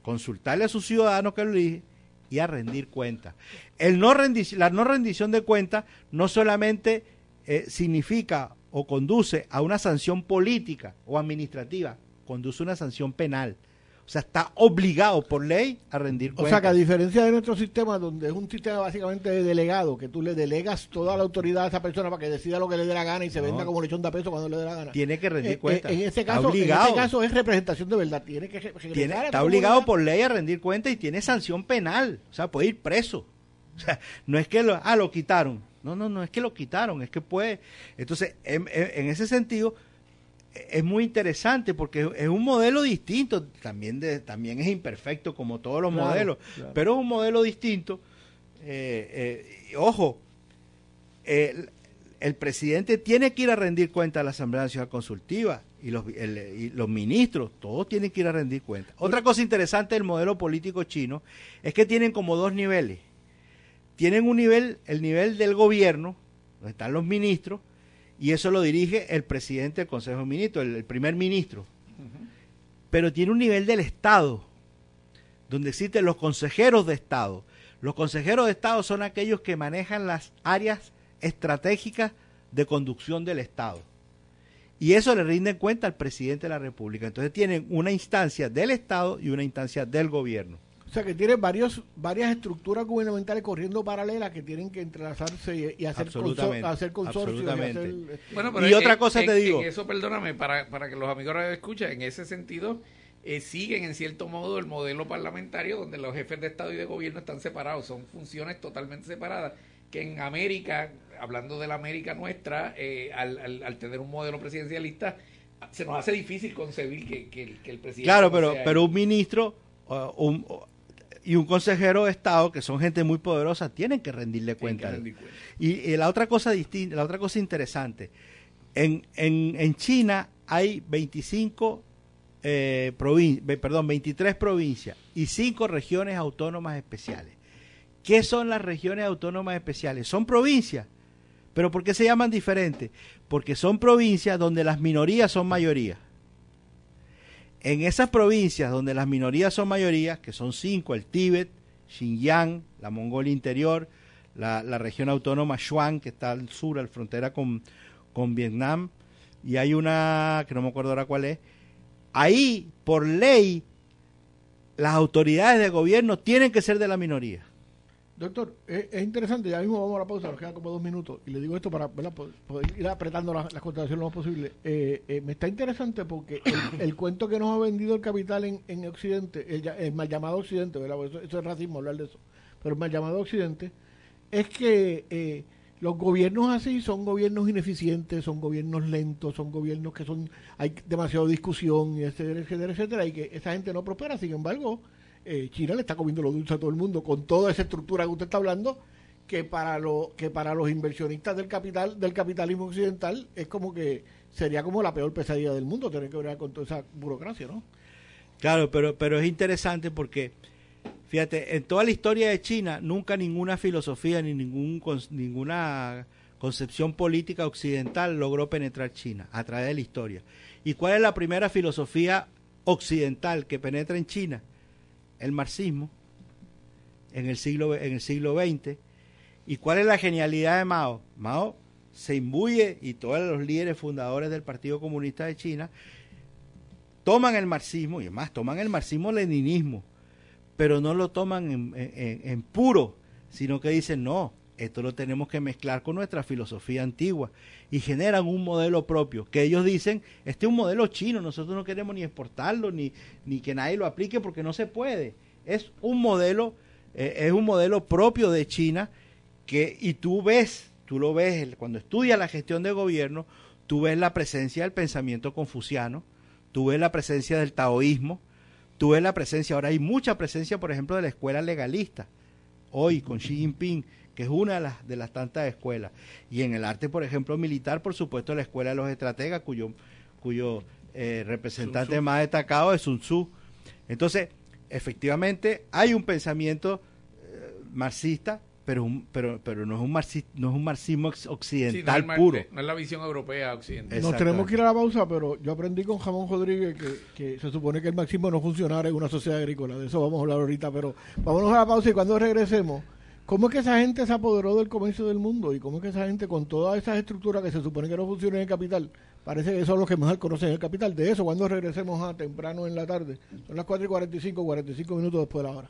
consultarle a sus ciudadanos que lo eligen y a rendir cuentas. No la no rendición de cuentas no solamente eh, significa o conduce a una sanción política o administrativa, conduce una sanción penal. O sea, está obligado por ley a rendir cuentas. O sea, que a diferencia de nuestro sistema, donde es un sistema básicamente de delegado, que tú le delegas toda la autoridad a esa persona para que decida lo que le dé la gana y se venda como lechón de peso cuando le dé la gana. Tiene que rendir eh, eh, cuentas. en, ese caso, en ese caso es representación de verdad. Tiene que tiene, Está obligado por ley a rendir cuentas y tiene sanción penal. O sea, puede ir preso. O sea, no es que lo, ah, lo quitaron. No, no, no es que lo quitaron, es que puede. Entonces, en ese sentido, es muy interesante porque es un modelo distinto, también, de, también es imperfecto como todos los modelos, pero es un modelo distinto. Eh, eh, ojo, el, presidente tiene que ir a rendir cuenta a la Asamblea Nacional Consultiva y los, y los ministros, todos tienen que ir a rendir cuenta. Otra cosa interesante del modelo político chino es que tienen como dos niveles. Tienen un nivel, el nivel del gobierno, donde están los ministros, y eso lo dirige el presidente del Consejo de Ministros, el, primer ministro. Pero tiene un nivel del Estado, donde existen los consejeros de Estado. Los consejeros de Estado son aquellos que manejan las áreas estratégicas de conducción del Estado. Y eso le rinden cuenta al presidente de la República. Entonces tienen una instancia del Estado y una instancia del gobierno. O sea que tiene varios, varias estructuras gubernamentales corriendo paralelas que tienen que entrelazarse y, hacer, hacer consorcios. Y, otra cosa te digo. eso, perdóname, para, para que los amigos escuchen, en ese sentido, eh, siguen en cierto modo el modelo parlamentario donde los jefes de Estado y de gobierno están separados, son funciones totalmente separadas. Que en América, hablando de la América nuestra, eh, al, al, tener un modelo presidencialista, se nos hace difícil concebir que, que, el presidente. Claro, pero, pero un ministro. un, y un consejero de Estado, que son gente muy poderosa, tienen que rendirle cuenta. Y, la otra cosa distinta, la otra cosa interesante, en, en, en China hay 25 eh, perdón, 23 provincias y 5 regiones autónomas especiales. ¿Qué son las regiones autónomas especiales? Son provincias. ¿Pero por qué se llaman diferentes? Porque son provincias donde las minorías son mayoría en esas provincias donde las minorías son mayorías, que son cinco, el Tíbet, Xinjiang, la Mongolia Interior, la, región autónoma Shuang, que está al sur, al frontera con, con Vietnam, y hay una, que no me acuerdo ahora cuál es, ahí, por ley, las autoridades de gobierno tienen que ser de la minoría. Doctor, es, interesante, ya mismo vamos a la pausa, nos quedan como dos minutos, y le digo esto para poder ir apretando las, las contrataciones lo más posible. Eh, eh, me está interesante porque el, cuento que nos ha vendido el capital en, en Occidente, el, mal llamado Occidente, ¿verdad? Eso, es racismo hablar de eso, pero el mal llamado Occidente, es que eh, los gobiernos así son gobiernos ineficientes, son gobiernos lentos, son gobiernos que son hay demasiada discusión, etcétera, etcétera, etcétera, y que esa gente no prospera, sin embargo eh, China le está comiendo lo dulce a todo el mundo con toda esa estructura que usted está hablando que para lo que para los inversionistas del capital del capitalismo occidental es como que sería como la peor pesadilla del mundo tener que ver con toda esa burocracia, ¿no? Claro, pero pero es interesante porque fíjate, en toda la historia de China nunca ninguna filosofía ni ningún ninguna concepción política occidental logró penetrar China a través de la historia. ¿Y cuál es la primera filosofía occidental que penetra en China? El marxismo en el siglo, en el siglo XX. ¿Y cuál es la genialidad de Mao? Mao se imbuye y todos los líderes fundadores del Partido Comunista de China toman el marxismo, y además toman el marxismo-leninismo, pero no lo toman en, en, puro, sino que dicen, no, esto lo tenemos que mezclar con nuestra filosofía antigua y generan un modelo propio, que ellos dicen, este es un modelo chino, nosotros no queremos ni exportarlo ni, ni que nadie lo aplique porque no se puede. Es un modelo, eh, es un modelo propio de China que, y tú ves, tú lo ves cuando estudias la gestión de gobierno, tú ves la presencia del pensamiento confuciano, tú ves la presencia del taoísmo, tú ves la presencia, ahora hay mucha presencia, por ejemplo, de la escuela legalista, hoy con Xi Jinping, que es una de las, de las tantas escuelas. Y en el arte, por ejemplo, militar, por supuesto, la escuela de los estrategas, cuyo, cuyo eh, representante más destacado es Sun Tzu. Entonces, efectivamente, hay un pensamiento eh, marxista, pero, un, pero, pero no, es un marxismo, no es un marxismo occidental puro. No es la visión europea occidental. Nos tenemos que ir a la pausa, pero yo aprendí con Jamón Rodríguez que, que, se supone que el marxismo no funcionara en una sociedad agrícola. De eso vamos a hablar ahorita, pero vámonos a la pausa y cuando regresemos, ¿cómo es que esa gente se apoderó del comercio del mundo? ¿Y cómo es que esa gente con todas esas estructuras que se supone que no funcionan en el capital, parece que son los que mejor conocen el capital? De eso, cuando regresemos a temprano en la tarde. Son las 4 y 45, 45 minutos después de la hora.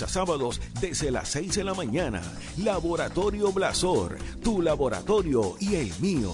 sábados desde las 6 de la mañana. Laboratorio Blasor, tu laboratorio y el mío.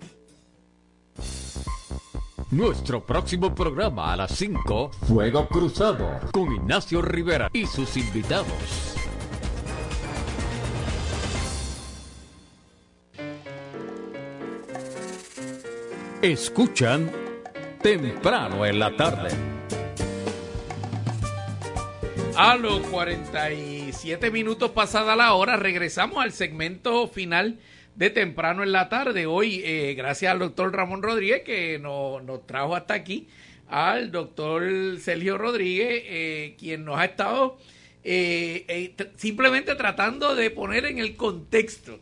Nuestro próximo programa a las 5, Fuego Cruzado, con Ignacio Rivera y sus invitados. Escuchan temprano en la tarde. A los 47 minutos pasada la hora, regresamos al segmento final de temprano en la tarde. Hoy, eh, gracias al doctor Ramón Rodríguez que nos, nos trajo hasta aquí, al doctor Sergio Rodríguez, eh, quien nos ha estado eh, eh, simplemente tratando de poner en el contexto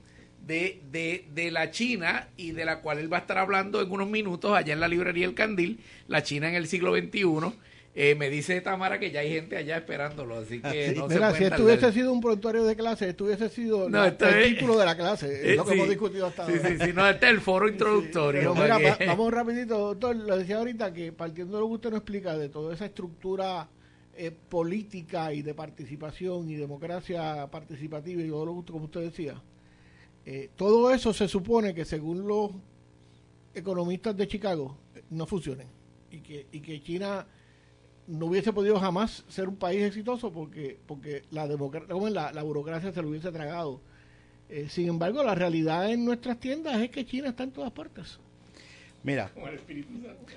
de, de, de la China y de la cual él va a estar hablando en unos minutos allá en la librería El Candil, la China en el siglo XXI. Eh, me dice Tamara que ya hay gente allá esperándolo, así que no se Mira, pueden si esto hubiese sido un prontuario de clase, esto hubiese sido No, esto el es- título de la clase, Eh, es lo que sí. hemos discutido hasta Sí, ahora. sí, sí, no, este es el foro introductorio. Mira, va- vamos rapidito, doctor, lo decía ahorita que partiendo de lo que usted nos explica de toda esa estructura eh, política y de participación y democracia participativa y todo lo que- como usted decía, eh, todo eso se supone que según los economistas de Chicago eh, no funcionen y que, y que China no hubiese podido jamás ser un país exitoso porque porque la, la, la burocracia se lo hubiese tragado. Eh, sin embargo, la realidad en nuestras tiendas es que China está en todas partes. Mira,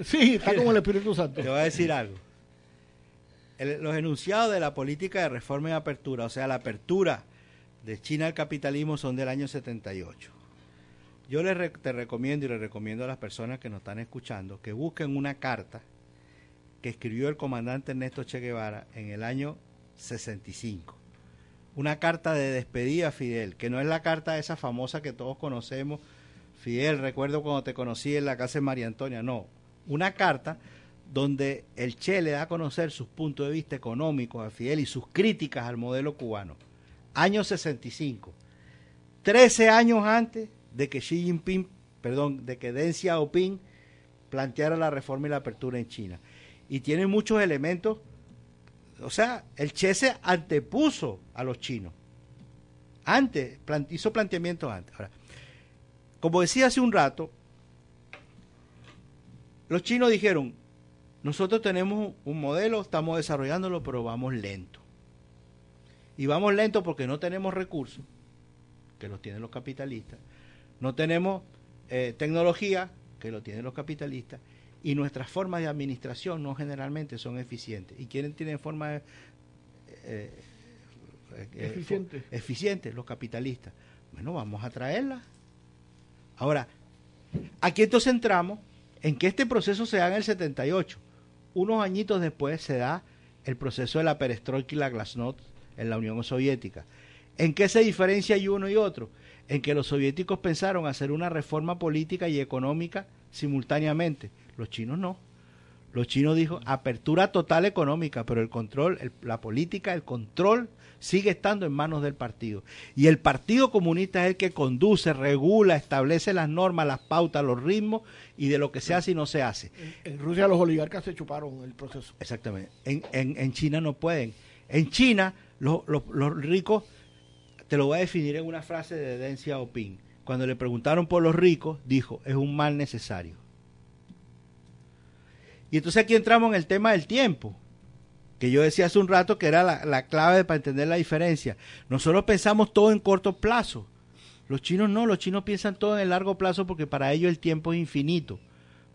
Sí, está como el Espíritu Santo. te voy a decir algo. El- los enunciados de la política de reforma y apertura, o sea, la apertura de China al capitalismo son del año 78. Yo les re- te recomiendo y le recomiendo a las personas que nos están escuchando que busquen una carta que escribió el comandante Ernesto Che Guevara en el año 65. Una carta de despedida a Fidel, que no es la carta esa famosa que todos conocemos. Fidel, recuerdo cuando te conocí en la casa de María Antonia. No, una carta donde el Che le da a conocer sus puntos de vista económicos a Fidel y sus críticas al modelo cubano. Año 65. Trece años antes de que Xi Jinping, perdón, de que Deng Xiaoping planteara la reforma y la apertura en China. Y tiene muchos elementos, o sea, el Che se antepuso a los chinos. Antes, hizo planteamientos antes. Ahora, como decía hace un rato, los chinos dijeron, nosotros tenemos un modelo, estamos desarrollándolo, pero vamos lento. Y vamos lento porque no tenemos recursos, que los tienen los capitalistas, no tenemos eh, tecnología, que lo tienen los capitalistas, y nuestras formas de administración no generalmente son eficientes. ¿Y quieren tienen formas eh, eh, eh, Eficiente. eficientes? Los capitalistas. Bueno, vamos a traerlas. Ahora, aquí entonces entramos en que este proceso se da en el 78. Unos añitos después se da el proceso de la perestroika y la glasnost en la Unión Soviética. ¿En qué se diferencia y uno y otro? En que los soviéticos pensaron hacer una reforma política y económica simultáneamente. Los chinos no. Los chinos dijo apertura total económica, pero el control, el- la política, el control sigue estando en manos del partido. Y el Partido Comunista es el que conduce, regula, establece las normas, las pautas, los ritmos y de lo que se hace y no se hace. En Rusia los oligarcas se chuparon el proceso. Exactamente. En, en, en China no pueden. En China, los, los, los ricos, te lo voy a definir en una frase de Deng Xiaoping. Cuando le preguntaron por los ricos, dijo, es un mal necesario. Y entonces aquí entramos en el tema del tiempo, que yo decía hace un rato que era la, la clave para entender la diferencia. Nosotros pensamos todo en corto plazo. Los chinos no, los chinos piensan todo en el largo plazo porque para ellos el tiempo es infinito.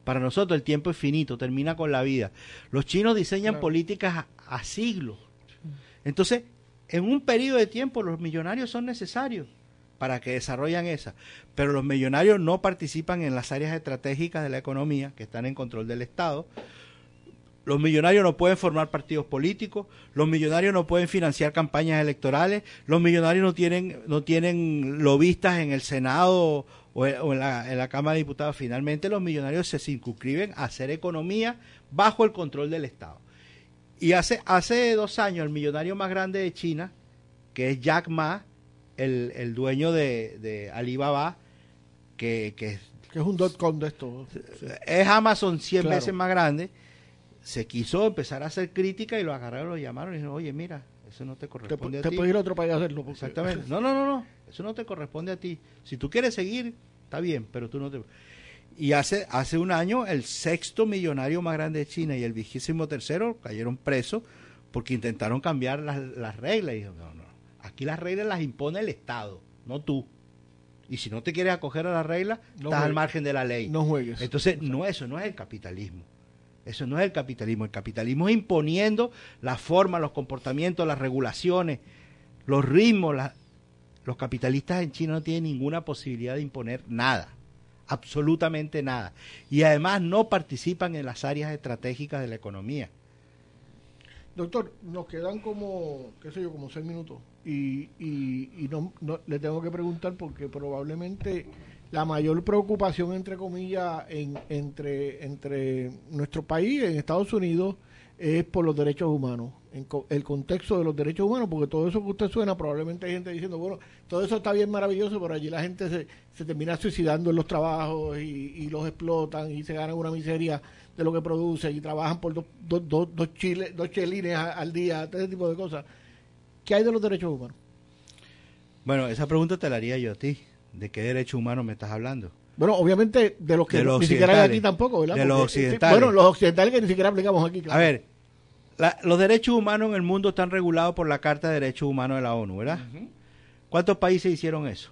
Para nosotros el tiempo es finito, termina con la vida. Los chinos diseñan Claro. políticas a, a siglos. Entonces, en un periodo de tiempo los millonarios son necesarios para que desarrollan esa. Pero los millonarios no participan en las áreas estratégicas de la economía que están en control del Estado. Los millonarios no pueden formar partidos políticos, los millonarios no pueden financiar campañas electorales, los millonarios no tienen, no tienen lobistas en el Senado o en, la, en la Cámara de Diputados. Finalmente los millonarios se circunscriben a hacer economía bajo el control del Estado. Y hace, hace dos años el millonario más grande de China, que es Jack Ma, el, el dueño de, de Alibaba, que, que es Que es un dot com de esto. es Amazon 100 Claro. veces más grande, se quiso empezar a hacer crítica y lo agarraron, lo llamaron y dijeron, oye, mira, eso no te corresponde te a ti. puedes ir a otro país a hacerlo. porque- Exactamente. No, no, no, no, eso no te corresponde a ti. Si tú quieres seguir, está bien, pero tú no te... Y hace, hace un año el sexto millonario más grande de China y el vigésimo tercero cayeron presos porque intentaron cambiar las, las reglas. Y dijo, no, no, aquí las reglas las impone el Estado, no tú. Y si no te quieres acoger a las reglas, No estás al margen de la ley. No juegues. Entonces, no, eso no es el capitalismo. Eso no es el capitalismo. El capitalismo es imponiendo la forma, los comportamientos, las regulaciones, los ritmos. la- Los capitalistas en China no tienen ninguna posibilidad de imponer nada, absolutamente nada. Y además no participan en las áreas estratégicas de la economía. Doctor, nos quedan como, qué sé yo, como seis minutos. Y, y, y no, no- le tengo que preguntar porque probablemente la mayor preocupación, entre comillas, en, entre, entre nuestro país, en Estados Unidos, es por los derechos humanos, en co- el contexto de los derechos humanos, porque todo eso que usted suena, probablemente hay gente diciendo, bueno, todo eso está bien maravilloso, pero allí la gente se, se termina suicidando en los trabajos y, y los explotan y se ganan una miseria de lo que producen y trabajan por dos, dos, dos, dos, chile- dos chelines al día, ese tipo de cosas. ¿Qué hay de los derechos humanos? Bueno, esa pregunta te la haría yo a ti. ¿De qué derecho humano me estás hablando? Bueno, obviamente de los que De los ni siquiera hay aquí tampoco, ¿verdad? De los Porque, eh, occidentales. Bueno, los occidentales que ni siquiera aplicamos aquí. claro. A ver, la- los derechos humanos en el mundo están regulados por la Carta de Derechos Humanos de la ONU, ¿verdad? ¿Cuántos países hicieron eso?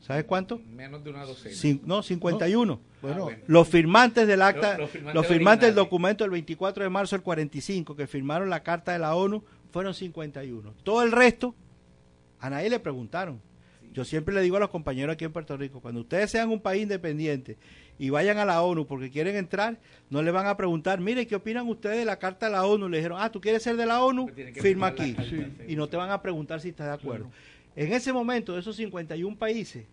¿Sabes cuánto? Menos de una docena. Cin- no, 51. Bueno, bueno. Los firmantes del acta, Los- los los firmantes, firmantes del documento del 24 de marzo del 45 que firmaron la Carta de la ONU fueron 51. Todo el resto, a nadie le preguntaron. Yo siempre le digo a los compañeros aquí en Puerto Rico, cuando ustedes sean un país independiente y vayan a la ONU porque quieren entrar, no le van a preguntar, mire, ¿qué opinan ustedes de la Carta de la ONU? Le dijeron, ah, ¿tú quieres ser de la ONU? Pues Firma aquí. carta, sí. Y no te van a preguntar si estás de acuerdo. En ese momento, de esos 51 países,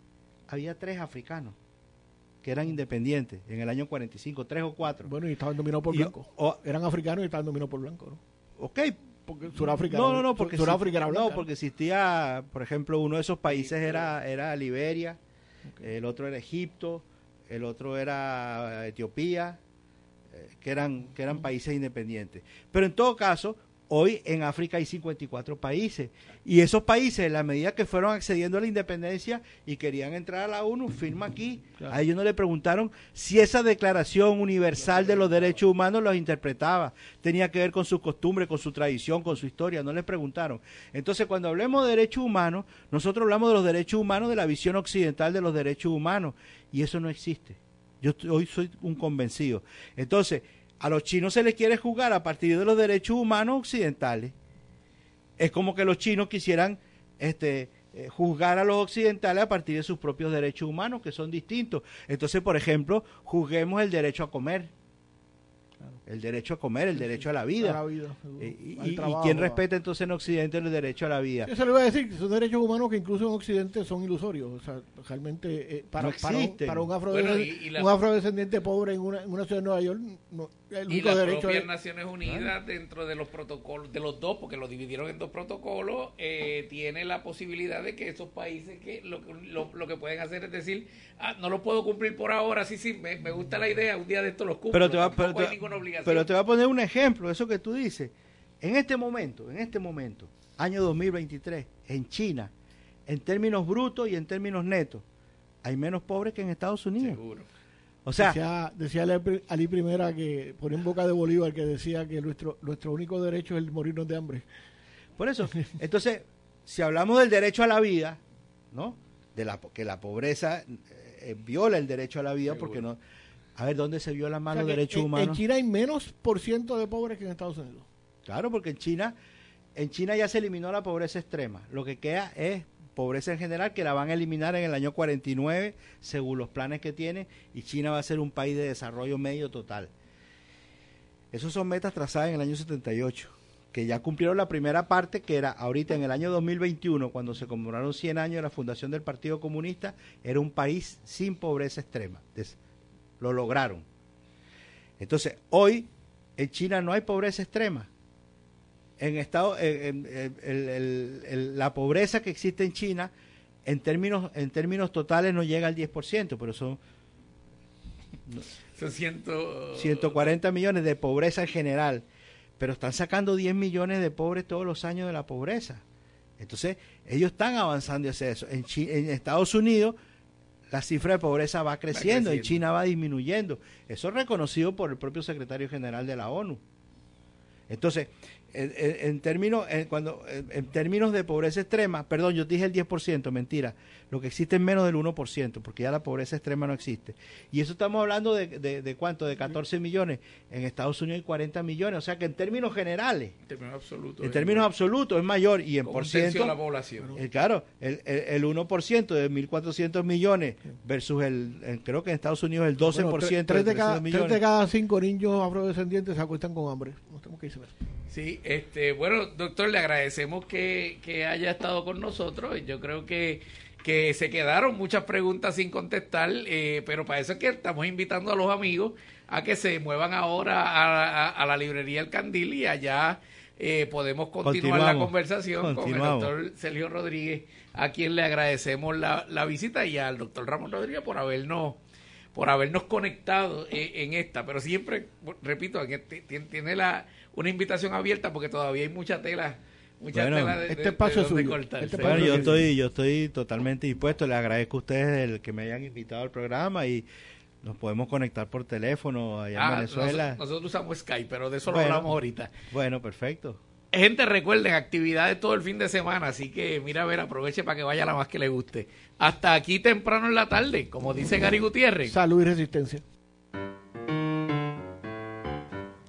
había tres africanos que eran independientes en el año 45, tres o cuatro. Bueno, y estaban dominados por Y- blancos. o- Eran africanos y estaban dominados por blancos, ¿no? ok. Porque Sudáfrica No, no, no, porque, Sudáfrica era blanca. no, porque existía, por ejemplo, uno de esos países era, era Liberia, el otro era Egipto, el otro era Etiopía, eh, que eran, que eran países independientes. Pero en todo caso, hoy en África hay 54 países. Y esos países, en la medida que fueron accediendo a la independencia y querían entrar a la ONU, firma aquí. A ellos no le preguntaron si esa declaración universal de los derechos humanos los interpretaba. Tenía que ver con su costumbre, con su tradición, con su historia. No les preguntaron. Entonces, cuando hablemos de derechos humanos, nosotros hablamos de los derechos humanos de la visión occidental de los derechos humanos. Y eso no existe. Yo hoy soy un convencido. Entonces, a los chinos se les quiere jugar a partir de los derechos humanos occidentales. Es como que los chinos quisieran este, eh, juzgar a los occidentales a partir de sus propios derechos humanos, que son distintos. Entonces, por ejemplo, juzguemos el derecho a comer. El derecho a comer, el derecho a la vida. A la vida, seguro. Eh, y, y- y trabajo, quién respeta entonces en Occidente el derecho a la vida? Eso le iba a decir, que son derechos humanos que incluso en Occidente son ilusorios. O sea, realmente eh, para, No para, un, para un, afrodescend- Bueno, y- y la- un afrodescendiente pobre en una, en una ciudad de Nueva York, no, el Y único las derecho propias es... Naciones Unidas, dentro de los protocolos, de los dos, porque lo dividieron en dos protocolos, eh, tiene la posibilidad de que esos países que lo, lo, lo que pueden hacer es decir, ah, no lo puedo cumplir por ahora, sí, sí, me, me gusta la idea, un día de esto los cumplo, Pero te, va, pero, tampoco te, hay ninguna obligación. Pero te va a poner un ejemplo, eso que tú dices. En este momento, en este momento, año 2023, en China, en términos brutos y en términos netos, hay menos pobres que en Estados Unidos. Seguro. O sea, decía, decía Ali Pri- Ali Primera que ponía en boca de Bolívar que decía que nuestro nuestro único derecho es el morirnos de hambre. Por eso, entonces, si hablamos del derecho a la vida, ¿no? De la que la pobreza eh, eh, viola el derecho a la vida porque no a ver dónde se violan más O sea, los que derechos en, humanos. En China hay menos por ciento de pobres que en Estados Unidos. Claro, porque en China en China ya se eliminó la pobreza extrema. Lo que queda es pobreza en general que la van a eliminar en el año 49 según los planes que tiene y China va a ser un país de desarrollo medio total. Esos son metas trazadas en el año 78, que ya cumplieron la primera parte, que era ahorita en el año 2021, cuando se conmemoraron 100 años de la fundación del Partido Comunista, era un país sin pobreza extrema. Lo lograron. Entonces, hoy en China no hay pobreza extrema. En estado, en- en- el- la pobreza que existe en China, en términos, en términos totales, no llega al 10%, pero son Son ciento... 140 millones de pobreza en general, pero están sacando 10 millones de pobres todos los años de la pobreza. Entonces, ellos están avanzando hacia eso. En, Chi- en Estados Unidos, la cifra de pobreza va creciendo, en creciendo. China va disminuyendo. Eso es reconocido por el propio secretario general de la ONU. Entonces, en, términos, en, cuando, en, en términos de pobreza extrema, perdón, yo dije el 10%, mentira, lo que existe es menos del 1%, porque ya la pobreza extrema no existe. Y eso estamos hablando de, de, de cuánto, de 14 millones, en Estados Unidos hay 40 millones, o sea que en términos generales, En términos absolutos. en es términos mayor. absolutos es mayor, y en por ciento, de la población. eh, claro, el, el, el 1% de 1.400 millones versus el, el- creo que en Estados Unidos el 12% Bueno, tre- de tres, de 300 cada, tres de cada cinco niños afrodescendientes se acuestan con hambre. No tenemos que irse ver. Sí, este, bueno, doctor, le agradecemos que, que haya estado con nosotros. Yo creo que, que se quedaron muchas preguntas sin contestar, eh, pero para eso es que estamos invitando a los amigos a que se muevan ahora a, a- a la librería El Candil y allá eh, podemos continuar la conversación con el doctor Sergio Rodríguez, a quien le agradecemos la, la visita y al doctor Ramón Rodríguez por habernos por habernos conectado eh, en esta, pero siempre, repito, en tiene la, una invitación abierta porque todavía hay mucha tela, mucha Bueno, tela de, este de- espacio de es suyo. Este Bueno, yo estoy, yo estoy totalmente dispuesto. Les agradezco a ustedes el que me hayan invitado al programa y nos podemos conectar por teléfono allá en Ah, Venezuela. nos- nosotros usamos Skype, pero de eso lo hablamos ahorita. Bueno, perfecto. Gente, recuerden, actividades todo el fin de semana, así que mira, a ver, aproveche para que vaya la más que le guste. Hasta aquí temprano en la tarde, como dice Gary Gutiérrez. Salud y resistencia.